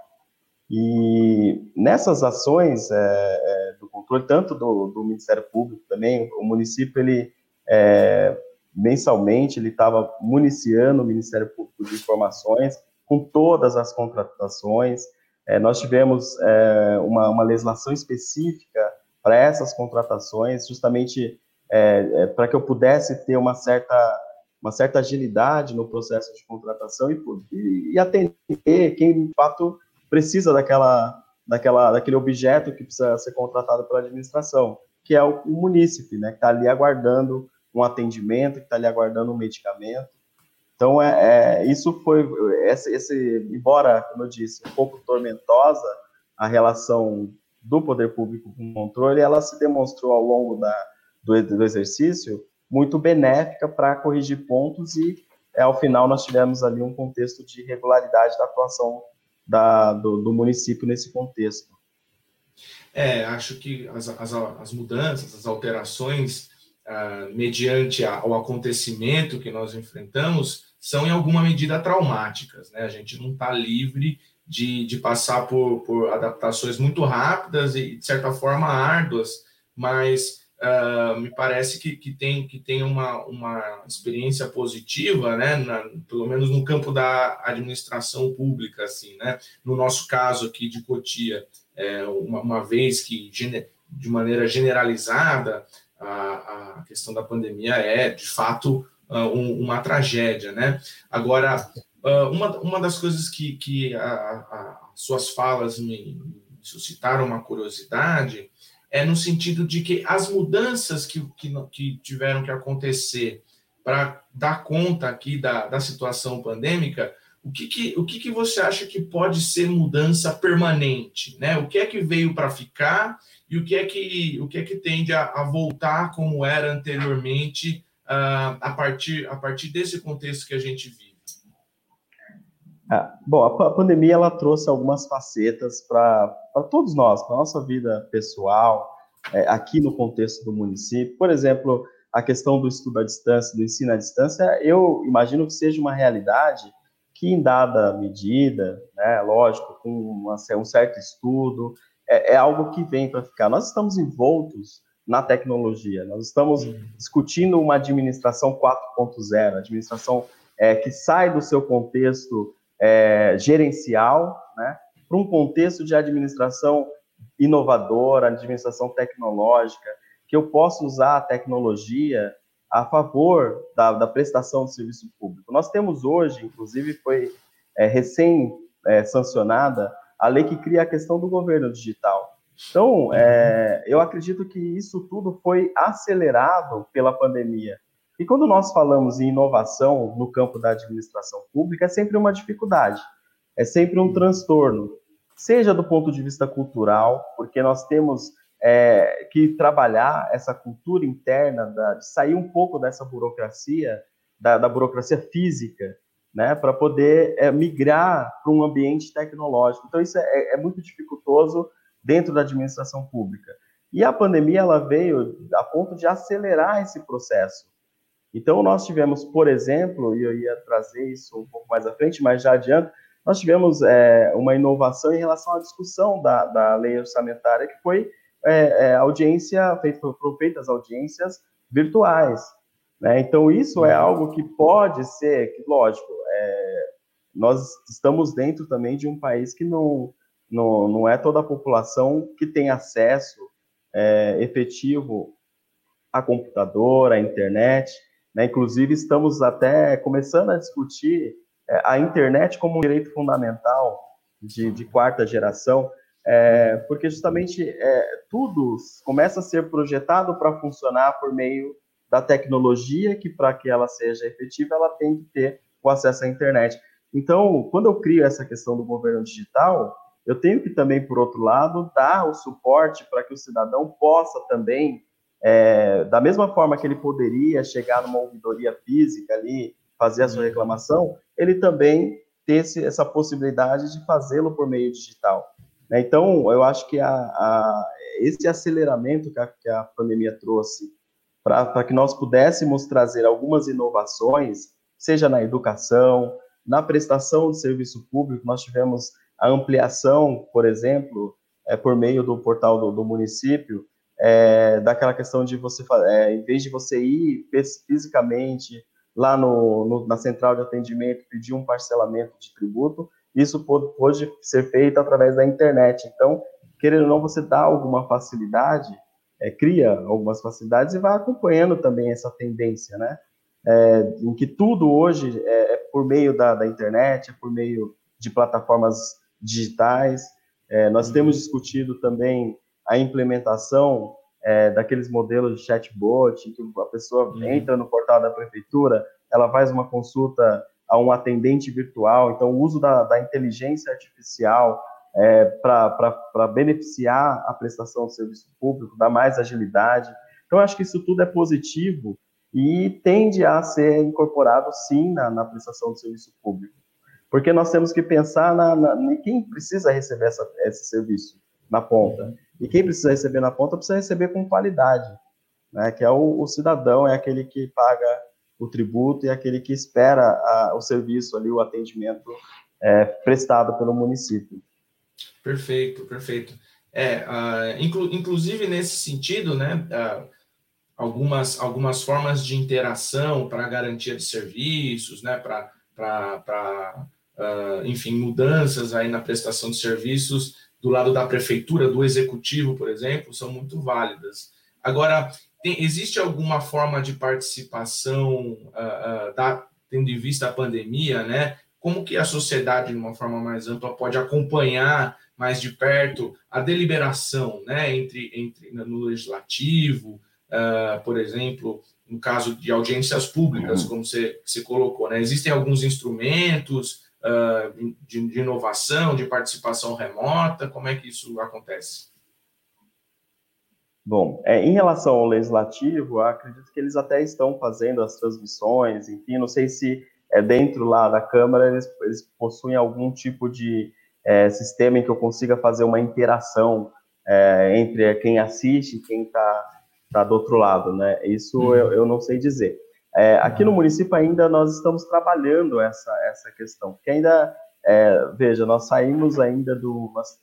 E nessas ações é, é, do controle, tanto do, do, Ministério Público também, o município, ele é, mensalmente, ele estava municiando o Ministério Público de Informações com todas as contratações. É, nós tivemos é, uma, uma, legislação específica para essas contratações, justamente é, para que eu pudesse ter uma certa uma certa agilidade no processo de contratação e, e, e atender quem de fato precisa daquela, daquela, daquele objeto que precisa ser contratado pela administração, que é o, o munícipe, né, que está ali aguardando um atendimento, que está ali aguardando um medicamento. Então, é, é isso foi, esse, esse, embora, como eu disse, um pouco tormentosa a relação do poder público com o controle, ela se demonstrou ao longo da, do, do exercício muito benéfica para corrigir pontos e, ao final, nós tivemos ali um contexto de regularidade da atuação da, do, do, município nesse contexto.
É, acho que as, as, as mudanças, as alterações, ah, mediante a, ao acontecimento que nós enfrentamos, são em alguma medida traumáticas. Né? A gente não está livre de, de passar por, por adaptações muito rápidas e, de certa forma, árduas, mas uh, me parece que, que, tem, que tem uma, uma experiência positiva, né, na, pelo menos no campo da administração pública, assim, né, no nosso caso aqui de Cotia, é, uma, uma vez que, de maneira generalizada, a, a questão da pandemia é, de fato, uh, um, uma tragédia, né, agora, uh, uma, uma das coisas que, que a, a, suas falas me suscitaram uma curiosidade é no sentido de que as mudanças que, que, que tiveram que acontecer para dar conta aqui da, da situação pandêmica, o que, que, o que, que você acha que pode ser mudança permanente? Né? O que é que veio para ficar e o que é que, o que, é que tende a, a voltar como era anteriormente uh, a, partir, a partir desse contexto que a gente vive?
É, bom, a, pandemia ela trouxe algumas facetas para todos nós, para nossa vida pessoal, é, aqui no contexto do município. Por exemplo, a questão do estudo à distância, do ensino à distância, eu imagino que seja uma realidade que, em dada medida, né, lógico, com uma, um certo estudo, é, é algo que vem para ficar. Nós estamos envoltos na tecnologia, nós estamos discutindo uma administração 4.0, administração é, que sai do seu contexto é, gerencial, né, para um contexto de administração inovadora, administração tecnológica, que eu possa usar a tecnologia a favor da, da prestação do serviço público. Nós temos hoje, inclusive, foi é, recém-sancionada é, a lei que cria a questão do governo digital. Então, é, eu acredito que isso tudo foi acelerado pela pandemia. E quando nós falamos em inovação no campo da administração pública, é sempre uma dificuldade, é sempre um transtorno, seja do ponto de vista cultural, porque nós temos é, que trabalhar essa cultura interna, da, de sair um pouco dessa burocracia, da, da burocracia física, né, para poder é, migrar para um ambiente tecnológico. Então, isso é, é muito dificultoso dentro da administração pública. E a pandemia ela veio a ponto de acelerar esse processo. Então, nós tivemos, por exemplo, e eu ia trazer isso um pouco mais à frente, mas já adianto, nós tivemos é, uma inovação em relação à discussão da, da lei orçamentária, que foi é, é, audiência, feito, foram feitas audiências virtuais. Né? Então, isso é algo que pode ser, que, lógico, é, nós estamos dentro também de um país que não, não, não é toda a população que tem acesso é, efetivo a computador, a internet. Né? Inclusive, estamos até começando a discutir é, a internet como um direito fundamental de, de quarta geração, é, porque justamente é, tudo começa a ser projetado para funcionar por meio da tecnologia, que para que ela seja efetiva, ela tem que ter o acesso à internet. Então, quando eu crio essa questão do governo digital, eu tenho que também, por outro lado, dar o suporte para que o cidadão possa também, é, da mesma forma que ele poderia chegar numa ouvidoria física ali, fazer a sua uhum. reclamação, ele também ter esse, essa possibilidade de fazê-lo por meio digital. Né? Então, eu acho que a, a, esse aceleramento que a, que a pandemia trouxe para que nós pudéssemos trazer algumas inovações, seja na educação, na prestação de serviço público, nós tivemos a ampliação, por exemplo, é, por meio do portal do, do município, é, daquela questão de você, é, em vez de você ir fisicamente lá no, no, na central de atendimento pedir um parcelamento de tributo, isso pode, ser feito através da internet. Então, querendo ou não, você dá alguma facilidade, é, cria algumas facilidades e vai acompanhando também essa tendência, né? É, em que tudo hoje é, é por meio da, da, internet, é por meio de plataformas digitais. É, nós uhum. temos discutido também a implementação é, daqueles modelos de chatbot, que a pessoa uhum. entra no portal da prefeitura, ela faz uma consulta a um atendente virtual. Então, o uso da, da inteligência artificial é, para beneficiar a prestação de serviço público, dar mais agilidade. Então, acho que isso tudo é positivo e tende a ser incorporado, sim, na, na prestação de serviço público. Porque nós temos que pensar na, na, em quem precisa receber essa, esse serviço na ponta. E quem precisa receber na ponta precisa receber com qualidade, né? que é o, o cidadão, é aquele que paga o tributo e aquele que espera a, o serviço ali, o atendimento é, prestado pelo município.
Perfeito, perfeito. É, uh, inclu, inclusive nesse sentido, né, uh, algumas, algumas formas de interação para garantia de serviços, né, para, uh, enfim, mudanças aí na prestação de serviços do lado da prefeitura, do executivo, por exemplo, são muito válidas. Agora, tem, existe alguma forma de participação, uh, uh, da, tendo em vista a pandemia, né? Como que a sociedade, de uma forma mais ampla, pode acompanhar mais de perto a deliberação, né? Entre, entre no legislativo, uh, por exemplo, no caso de audiências públicas, uhum. como você, você colocou, né? Existem alguns instrumentos de, de inovação, de participação remota, como é que isso acontece?
Bom, é, em relação ao legislativo, acredito que eles até estão fazendo as transmissões, enfim, não sei se é dentro lá da Câmara eles, eles possuem algum tipo de é, sistema em que eu consiga fazer uma interação é, entre quem assiste e quem está tá do outro lado, né? Isso uhum. eu, eu, não sei dizer. É, aqui no município ainda nós estamos trabalhando essa, essa questão, porque ainda, é, veja, nós saímos ainda do, nós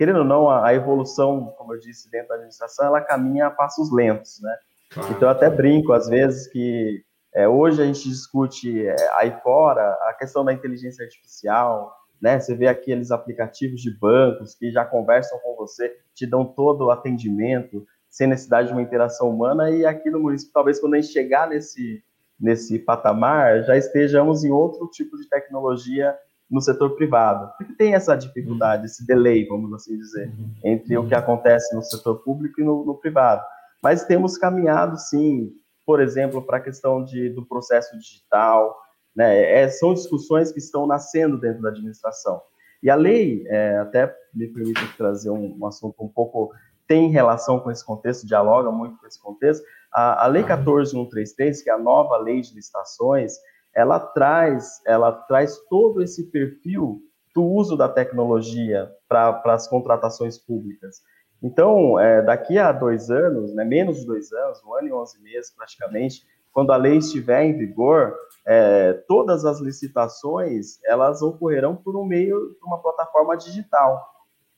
querendo ou não, a, a, evolução, como eu disse, dentro da administração, ela caminha a passos lentos, né? Claro. Então, eu até brinco, às vezes, que é, hoje a gente discute é, aí fora a questão da inteligência artificial, né? Você vê aqueles aplicativos de bancos que já conversam com você, te dão todo o atendimento, sem necessidade de uma interação humana, e aqui no município, talvez quando a gente chegar nesse, nesse patamar, já estejamos em outro tipo de tecnologia no setor privado. Porque tem essa dificuldade, esse delay, vamos assim dizer, entre o que acontece no setor público e no, no privado. Mas temos caminhado, sim, por exemplo, para a questão de, do processo digital, né? É, são discussões que estão nascendo dentro da administração. E a lei, é, até me permite trazer um, um, assunto um pouco tem relação com esse contexto, dialoga muito com esse contexto. A, a Lei 14133, que é a nova lei de licitações, ela traz, ela traz todo esse perfil do uso da tecnologia para as contratações públicas. Então, é, daqui a dois anos, né, menos de dois anos, um ano e onze meses praticamente, quando a lei estiver em vigor, é, todas as licitações elas ocorrerão por um meio de uma plataforma digital.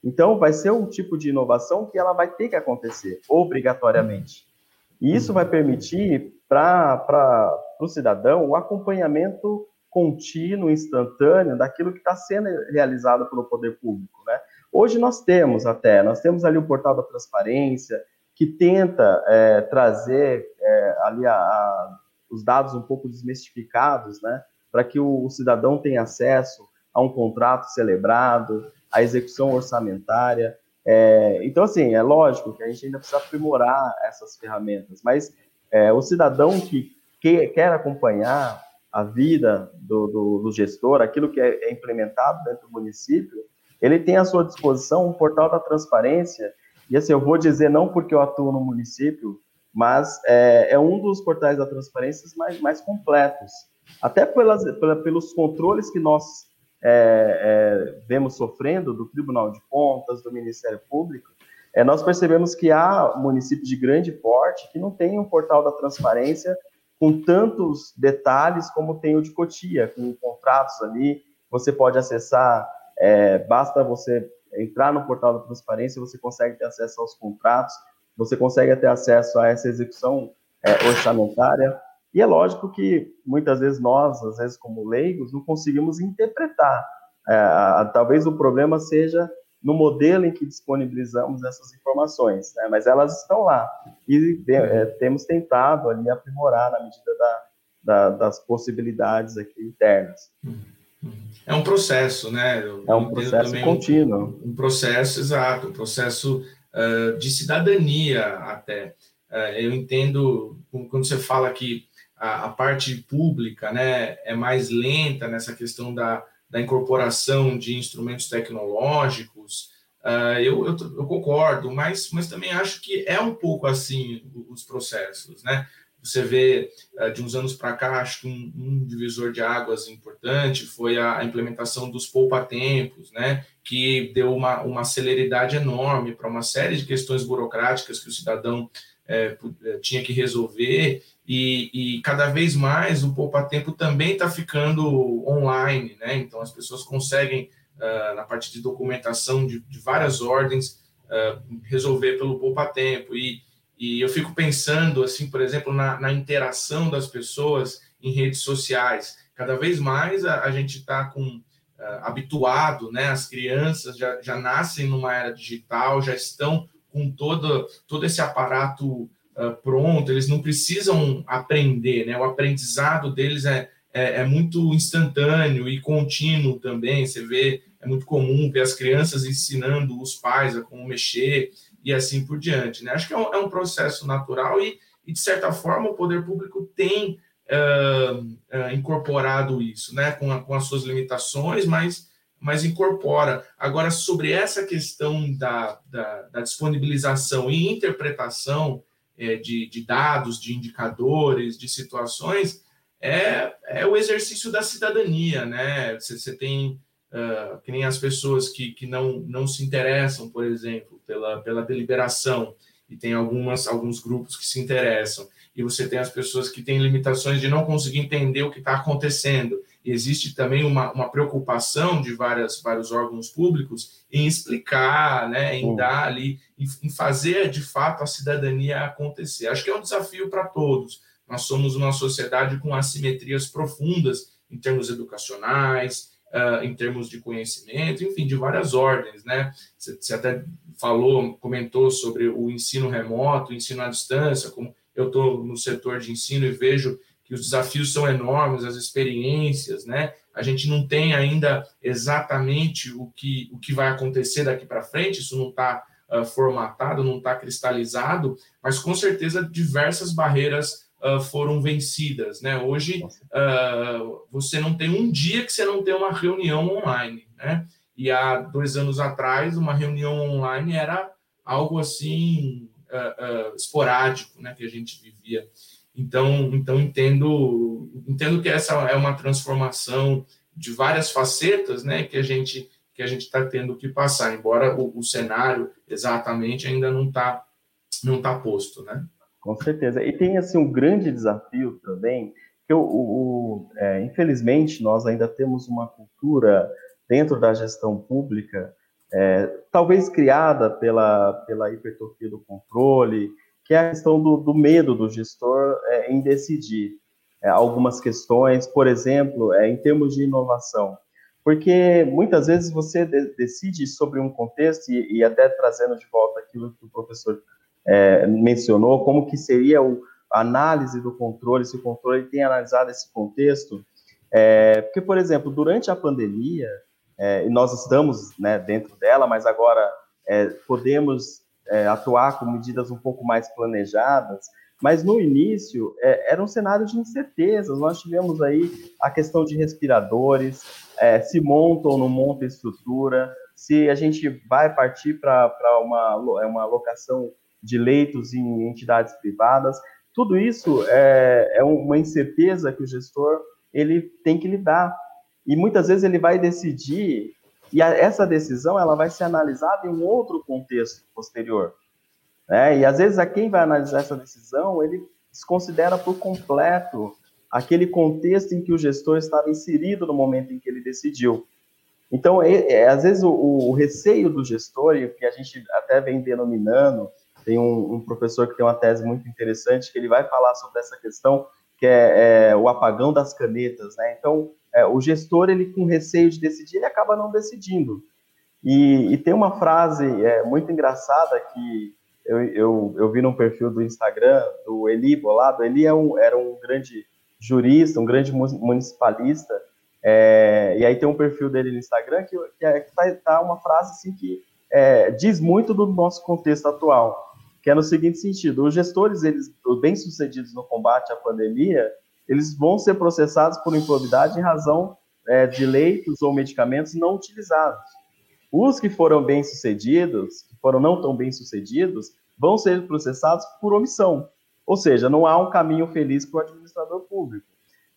Então, vai ser um tipo de inovação que ela vai ter que acontecer obrigatoriamente. E isso vai permitir para o cidadão o acompanhamento contínuo, instantâneo daquilo que está sendo realizado pelo poder público. Né? Hoje nós temos até, nós temos ali o portal da transparência, que tenta é, trazer é, ali a, a, os dados um pouco desmistificados, né, para que o, o, cidadão tenha acesso a um contrato celebrado, a execução orçamentária. É, então, assim, é lógico que a gente ainda precisa aprimorar essas ferramentas, mas é, o cidadão que, que quer acompanhar a vida do, do, do gestor, aquilo que é, é, implementado dentro do município, ele tem à sua disposição um portal da transparência, e assim, eu vou dizer não porque eu atuo no município, mas é, é um dos portais da transparência mais, mais completos, até pelas, pela, pelos controles que nós é, é, vemos sofrendo do Tribunal de Contas, do Ministério Público, é, nós percebemos que há municípios de grande porte que não têm um portal da transparência com tantos detalhes como tem o de Cotia, com contratos ali, você pode acessar, é, basta você entrar no portal da transparência, você consegue ter acesso aos contratos, você consegue ter acesso a essa execução é, orçamentária, e é lógico que muitas vezes nós, às vezes como leigos, não conseguimos interpretar. É, a, talvez o problema seja no modelo em que disponibilizamos essas informações, né? mas elas estão lá e é, temos tentado ali aprimorar na medida da, da, das possibilidades aqui internas.
É um processo, né?
Eu é um processo contínuo.
Um, um, processo, exato, um processo uh, de cidadania até. Uh, eu entendo, quando você fala que a, a parte pública né, é mais lenta nessa questão da, da incorporação de instrumentos tecnológicos, uh, eu, eu, eu, concordo, mas, mas também acho que é um pouco assim os processos, né? Você vê, uh, de uns anos para cá, acho que um, um, divisor de águas importante foi a, a implementação dos poupa-tempos, né? Que deu uma, uma celeridade enorme para uma série de questões burocráticas que o cidadão é, tinha que resolver e, e, cada vez mais o poupa-tempo também está ficando online, né? Então as pessoas conseguem, uh, na parte de documentação de, de várias ordens, uh, resolver pelo poupa-tempo. E, e eu fico pensando, assim, por exemplo, na, na interação das pessoas em redes sociais. Cada vez mais a, a gente está com uh, habituado, né? As crianças já, já nascem numa era digital, já estão com todo, todo esse aparato uh, pronto, eles não precisam aprender, né? O aprendizado deles é, é, é, muito instantâneo e contínuo também. Você vê, é muito comum ver as crianças ensinando os pais a como mexer e assim por diante, né? Acho que é um, é um processo natural e, e, de certa forma, o poder público tem uh, uh, incorporado isso, né? Com, a, com as suas limitações, mas mas incorpora. Agora, sobre essa questão da, da, da disponibilização e interpretação é, de, de, dados, de indicadores, de situações, é, é o exercício da cidadania, né? Você, você tem, uh, que nem as pessoas que, que não, não se interessam, por exemplo, pela, pela deliberação, e tem algumas, alguns grupos que se interessam, e você tem as pessoas que têm limitações de não conseguir entender o que está acontecendo. Existe também uma, uma preocupação de várias, vários órgãos públicos em explicar, né, em dar ali, em, em fazer de fato a cidadania acontecer. Acho que é um desafio para todos. Nós somos uma sociedade com assimetrias profundas em termos educacionais, uh, em termos de conhecimento, enfim, de várias ordens, né? Você até falou, comentou sobre o ensino remoto, o ensino à distância, como eu estou no setor de ensino e vejo que os desafios são enormes, as experiências, né? A gente não tem ainda exatamente o que, o que vai acontecer daqui para frente, isso não está uh, ah, formatado, não está cristalizado, mas com certeza diversas barreiras uh, foram vencidas, né? Hoje uh, você não tem um dia que você não tem uma reunião online, né? E há dois anos atrás, uma reunião online era algo assim esporádico, né, que a gente vivia. Então, então entendo, entendo que essa é uma transformação de várias facetas, né, que a gente que a gente está tendo que passar, embora o, o cenário exatamente ainda não está não tá posto, né?
Com certeza. E tem assim um grande desafio também, que o, o é, infelizmente nós ainda temos uma cultura dentro da gestão pública é, talvez criada pela, pela hipertrofia do controle, que é a questão do, do medo do gestor é, em decidir é, algumas questões, por exemplo, é, em termos de inovação. Porque muitas vezes você de, decide sobre um contexto, e, e, até trazendo de volta aquilo que o professor é, mencionou, como que seria o, a análise do controle, se o controle tem analisado esse contexto. É, porque, por exemplo, durante a pandemia, é, e nós estamos né, dentro dela, mas agora podemos é, atuar com medidas um pouco mais planejadas, mas no início é, era um cenário de incertezas. Nós tivemos aí a questão de respiradores, é, se monta ou não monta estrutura, se a gente vai partir para uma, é uma alocação de leitos em entidades privadas. Tudo isso é, é uma incerteza que o gestor ele tem que lidar. E muitas vezes ele vai decidir e a, essa decisão ela vai ser analisada em um outro contexto posterior. Né? E às vezes a quem vai analisar essa decisão, ele desconsidera por completo aquele contexto em que o gestor estava inserido no momento em que ele decidiu. Então, é, é, às vezes, o, o, receio do gestor, e que a gente até vem denominando, tem um, um, professor que tem uma tese muito interessante, que ele vai falar sobre essa questão, que é, é o apagão das canetas. Né? Então, é, o gestor, ele com receio de decidir, ele acaba não decidindo. E, e tem uma frase é, muito engraçada que eu, eu, eu, vi num perfil do Instagram do Eli Bolado. Eli é um, era um grande jurista, um grande municipalista. É, e aí tem um perfil dele no Instagram que, que, é, que tá, tá, uma frase assim que é, diz muito do nosso contexto atual, que é no seguinte sentido: os gestores, eles bem sucedidos no combate à pandemia, eles vão ser processados por improbidade em razão é, de leitos ou medicamentos não utilizados. Os que foram bem sucedidos, que foram não tão bem sucedidos, vão ser processados por omissão. Ou seja, não há um caminho feliz para o administrador público.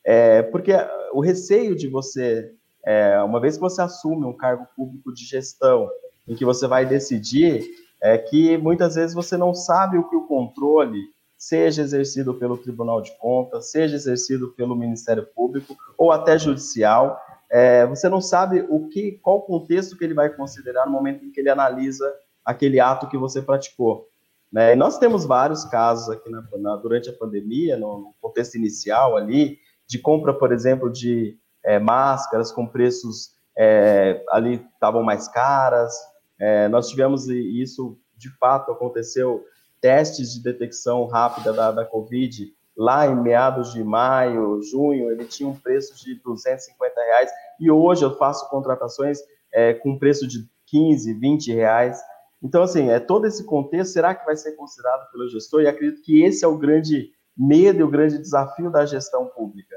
É, porque o receio de você, é, uma vez que você assume um cargo público de gestão, em que você vai decidir, é que muitas vezes você não sabe o que o controle, seja exercido pelo Tribunal de Contas, seja exercido pelo Ministério Público ou até judicial, é, você não sabe o que, qual contexto que ele vai considerar no momento em que ele analisa aquele ato que você praticou. Né? E nós temos vários casos aqui na, na, durante a pandemia, no, no, contexto inicial ali, de compra, por exemplo, de é, máscaras com preços é, ali estavam mais caras. É, nós tivemos isso, de fato, aconteceu testes de detecção rápida da, da Covid lá em meados de maio, junho, ele tinha um preço de 250 reais e hoje eu faço contratações é, com preço de 15, 20 reais. Então, assim, é todo esse contexto, será que vai ser considerado pelo gestor? E acredito que esse é o grande medo e o grande desafio da gestão pública.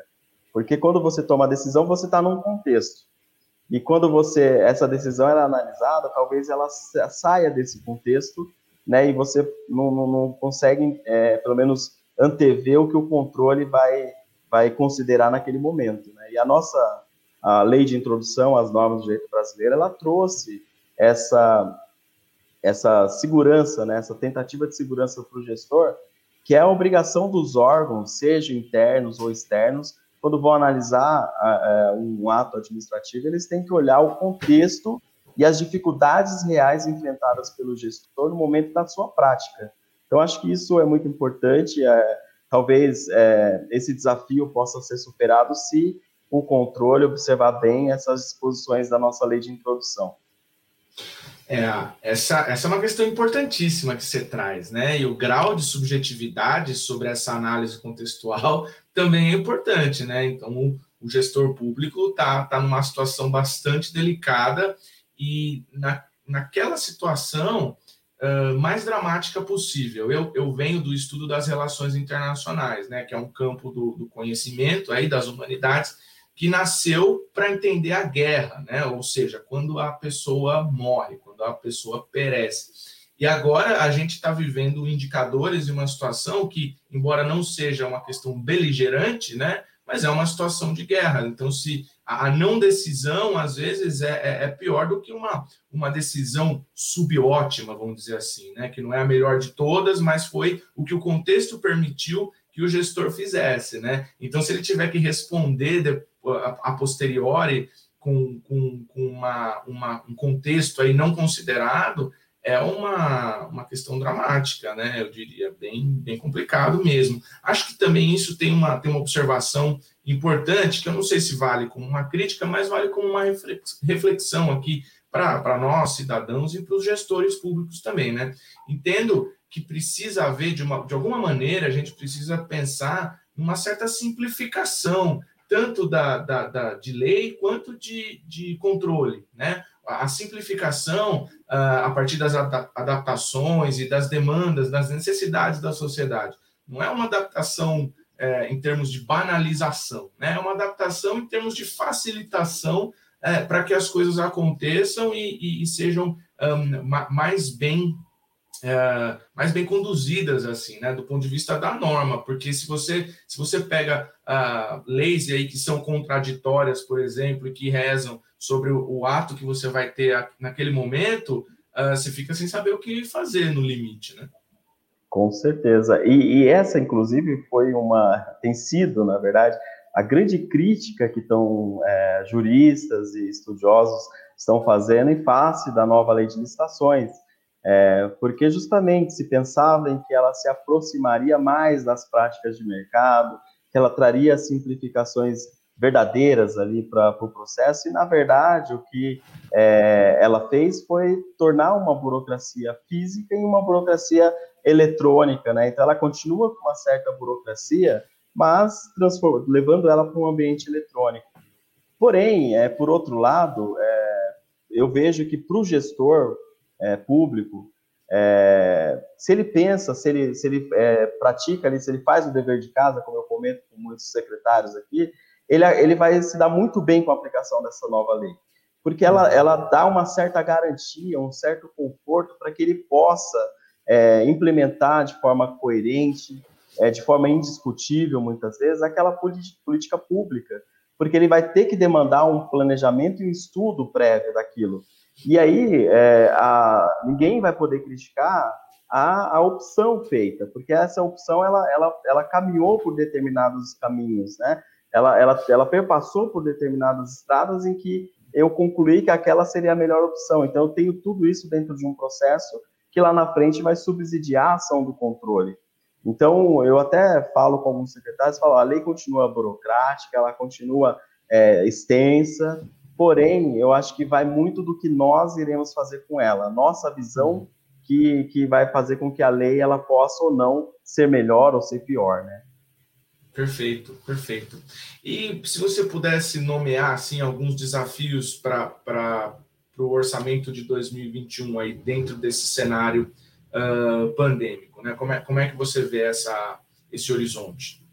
Porque quando você toma a decisão, você está num contexto. E quando você essa decisão é analisada, talvez ela saia desse contexto, né? E você não, não, não consegue, é, pelo menos, antever o que o controle vai, vai considerar naquele momento. Né? E a nossa a lei de introdução às normas do direito brasileiro, ela trouxe essa, essa segurança, né? essa tentativa de segurança para o gestor, que é a obrigação dos órgãos, sejam internos ou externos, quando vão analisar um ato administrativo, eles têm que olhar o contexto e as dificuldades reais enfrentadas pelo gestor no momento da sua prática. Então, acho que isso é muito importante. É, talvez é, esse desafio possa ser superado se o controle observar bem essas disposições da nossa lei de introdução.
É, essa, essa é uma questão importantíssima que você traz, né? E o grau de subjetividade sobre essa análise contextual [LAUGHS] também é importante, né? Então, o, o gestor público está tá numa situação bastante delicada e na, naquela situação uh, mais dramática possível. Eu, eu venho do estudo das relações internacionais, né, que é um campo do, do conhecimento aí das humanidades que nasceu para entender a guerra, né? Ou seja, quando a pessoa morre, quando a pessoa perece. E agora a gente está vivendo indicadores de uma situação que, embora não seja uma questão beligerante, né? Mas é uma situação de guerra. Então, se a não decisão, às vezes, é, é, é, pior do que uma, uma decisão subótima, vamos dizer assim, né? que não é a melhor de todas, mas foi o que o contexto permitiu que o gestor fizesse. Né? Então, se ele tiver que responder de, a, a, posteriori com, com, com uma, uma, um contexto aí não considerado, é uma, uma questão dramática, né? Eu diria, bem, bem complicado mesmo. Acho que também isso tem uma, tem uma observação importante, que eu não sei se vale como uma crítica, mas vale como uma reflexão aqui para nós, cidadãos, e para os gestores públicos também, né? Entendo que precisa haver, de, uma, de alguma maneira, a gente precisa pensar numa certa simplificação, tanto da, da, da de lei quanto de, de controle, né? A simplificação uh, a partir das adaptações e das demandas, das necessidades da sociedade. Não é uma adaptação uh, em termos de banalização, né? é uma adaptação em termos de facilitação uh, para que as coisas aconteçam e, e, e sejam um, mais bem é, mais bem conduzidas assim, né, do ponto de vista da norma, porque se você se você pega uh, leis aí que são contraditórias, por exemplo, e que rezam sobre o, o ato que você vai ter naquele momento, uh, você fica sem saber o que fazer no limite, né?
Com certeza. E, e, essa, inclusive, foi uma. tem sido, na verdade, a grande crítica que estão é, juristas e estudiosos estão fazendo em face da nova lei de licitações. É, porque justamente se pensava em que ela se aproximaria mais das práticas de mercado, que ela traria simplificações verdadeiras ali para o pro processo, e na verdade o que é, ela fez foi tornar uma burocracia física em uma burocracia eletrônica, né? Então ela continua com uma certa burocracia, mas levando ela para um ambiente eletrônico. Porém, é, por outro lado, é, eu vejo que para o gestor é, público, é, se ele pensa, se ele, se ele é, pratica ali, se ele faz o dever de casa, como eu comento com muitos secretários aqui, ele, ele vai se dar muito bem com a aplicação dessa nova lei, porque ela, ela dá uma certa garantia, um certo conforto para que ele possa é, implementar de forma coerente, é, de forma indiscutível, muitas vezes, aquela política pública, porque ele vai ter que demandar um planejamento e um estudo prévio daquilo. E aí, é, a, ninguém vai poder criticar a, a opção feita, porque essa opção ela, ela, ela caminhou por determinados caminhos, né? ela, ela, ela perpassou por determinadas estradas em que eu concluí que aquela seria a melhor opção. Então, eu tenho tudo isso dentro de um processo que lá na frente vai subsidiar a ação do controle. Então, eu até falo com alguns secretários, falo, a lei continua burocrática, ela continua é, extensa, porém, eu acho que vai muito do que nós iremos fazer com ela, nossa visão que, que vai fazer com que a lei ela possa ou não ser melhor ou ser pior, né?
Perfeito, perfeito. E se você pudesse nomear assim alguns desafios para o orçamento de 2021 aí dentro desse cenário uh, pandêmico, né? Como é, como é que você vê essa, esse horizonte?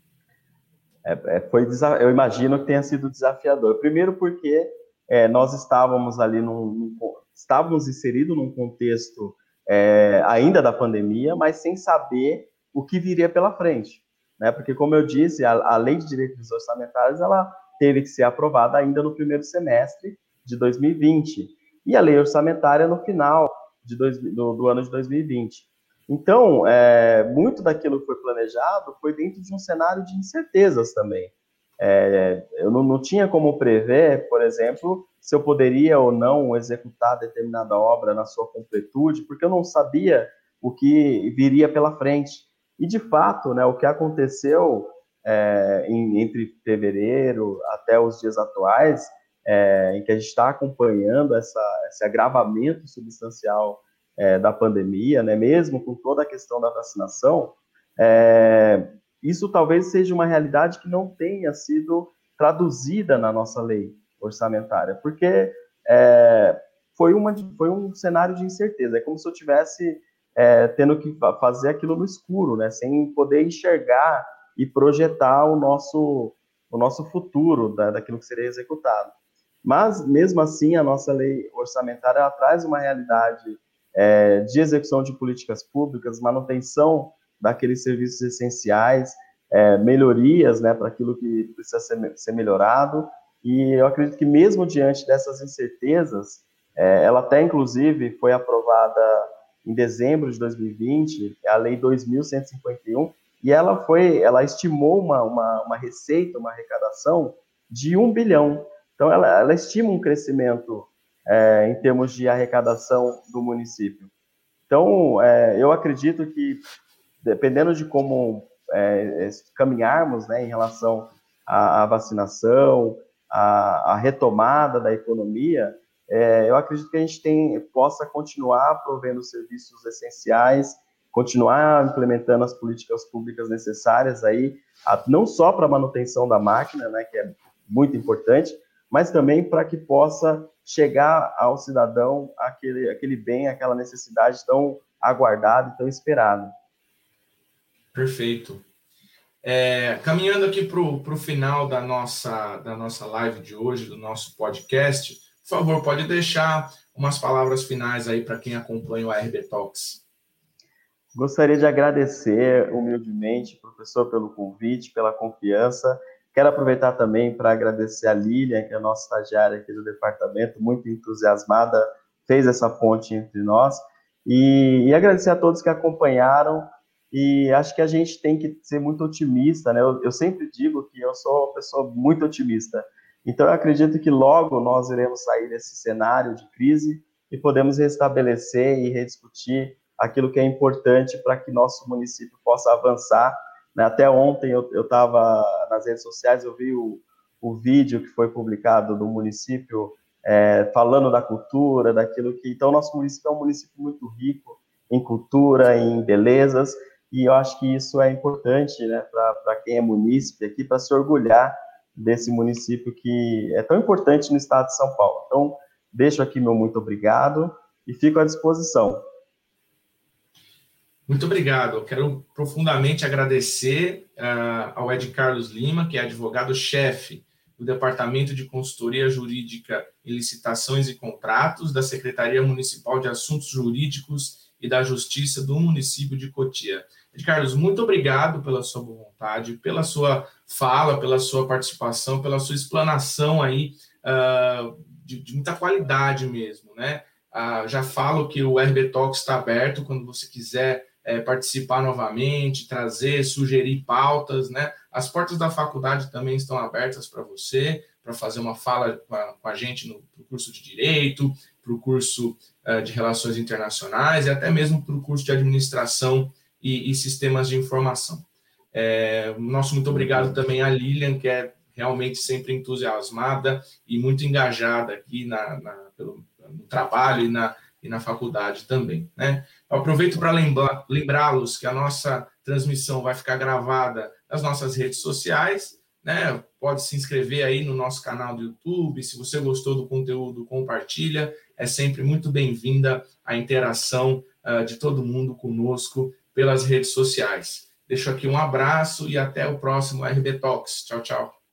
É, é, foi, eu imagino que tenha sido desafiador. Primeiro porque é, nós estávamos ali num, num, estávamos inseridos num contexto é, ainda da pandemia, mas sem saber o que viria pela frente né? Porque, como eu disse, a, a lei de direitos orçamentários ela teve que ser aprovada ainda no primeiro semestre de 2020 e a lei orçamentária no final de dois, do, do, ano de 2020. Então, é, muito daquilo que foi planejado foi dentro de um cenário de incertezas também. É, eu não, não, tinha como prever, por exemplo, se eu poderia ou não executar determinada obra na sua completude, porque eu não sabia o que viria pela frente. E, de fato, né, o que aconteceu é, em, entre fevereiro até os dias atuais, é, em que a gente está acompanhando essa, esse agravamento substancial é, da pandemia, né, mesmo com toda a questão da vacinação, é, isso talvez seja uma realidade que não tenha sido traduzida na nossa lei orçamentária, porque é, foi, uma, foi um cenário de incerteza. É como se eu tivesse é, tendo que fazer aquilo no escuro, né, sem poder enxergar e projetar o nosso, o nosso futuro da, daquilo que seria executado. Mas, mesmo assim, a nossa lei orçamentária traz uma realidade é, de execução de políticas públicas, manutenção daqueles serviços essenciais, é, melhorias né, para aquilo que precisa ser, ser, melhorado. E eu acredito que, mesmo diante dessas incertezas, é, ela até, inclusive, foi aprovada em dezembro de 2020, é a Lei 2.151, e ela foi, ela estimou uma, uma, uma, receita, uma arrecadação de um bilhão. Então, ela, ela estima um crescimento é, em termos de arrecadação do município. Então, é, eu acredito que, dependendo de como é, caminharmos né, em relação à, à vacinação, à, à, retomada da economia, é, eu acredito que a gente tem, possa continuar provendo serviços essenciais, continuar implementando as políticas públicas necessárias aí, não só para a manutenção da máquina, né, que é muito importante, mas também para que possa chegar ao cidadão aquele, aquele bem, aquela necessidade tão aguardada e tão esperada.
Perfeito. É, caminhando aqui para o final da nossa, da nossa live de hoje, do nosso podcast, por favor, pode deixar umas palavras finais aí para quem acompanha o ARB Talks.
Gostaria de agradecer humildemente, professor, pelo convite, pela confiança Quero aproveitar também para agradecer a Lilian, que é a nossa estagiária aqui do departamento, muito entusiasmada, fez essa ponte entre nós. E, e, agradecer a todos que acompanharam. E acho que a gente tem que ser muito otimista, né? Eu, eu sempre digo que eu sou uma pessoa muito otimista. Então, eu acredito que logo nós iremos sair desse cenário de crise e podemos restabelecer e rediscutir aquilo que é importante para que nosso município possa avançar né? Até ontem eu estava nas redes sociais, eu vi o, o vídeo que foi publicado do município é, falando da cultura, daquilo que. Então, nosso município é um município muito rico em cultura, em belezas, e eu acho que isso é importante né, para quem é munícipe aqui, para se orgulhar desse município que é tão importante no estado de São Paulo. Então, deixo aqui meu muito obrigado e fico à disposição.
Muito obrigado. Eu quero profundamente agradecer uh, ao Ed Carlos Lima, que é advogado-chefe do Departamento de Consultoria Jurídica em Licitações e Contratos da Secretaria Municipal de Assuntos Jurídicos e da Justiça do município de Cotia. Carlos, muito obrigado pela sua boa vontade, pela sua fala, pela sua participação, pela sua explanação aí uh, de, de, muita qualidade mesmo, né? Uh, já falo que o RB Talks está aberto quando você quiser é, participar novamente, trazer, sugerir pautas, né? As portas da faculdade também estão abertas para você, para fazer uma fala com a, com a gente no, curso de Direito, para o curso de Relações Internacionais e até mesmo para o curso de Administração e, e Sistemas de Informação. É, nosso muito obrigado também à Lilian, que é realmente sempre entusiasmada e muito engajada aqui na, na pelo, no trabalho e na, e na faculdade também. Né? Eu aproveito para lembrá-los que a nossa transmissão vai ficar gravada nas nossas redes sociais. Né? Pode se inscrever aí no nosso canal do YouTube. Se você gostou do conteúdo, compartilha. É sempre muito bem-vinda a interação uh, de todo mundo conosco pelas redes sociais. Deixo aqui um abraço e até o próximo RB Talks. Tchau, tchau.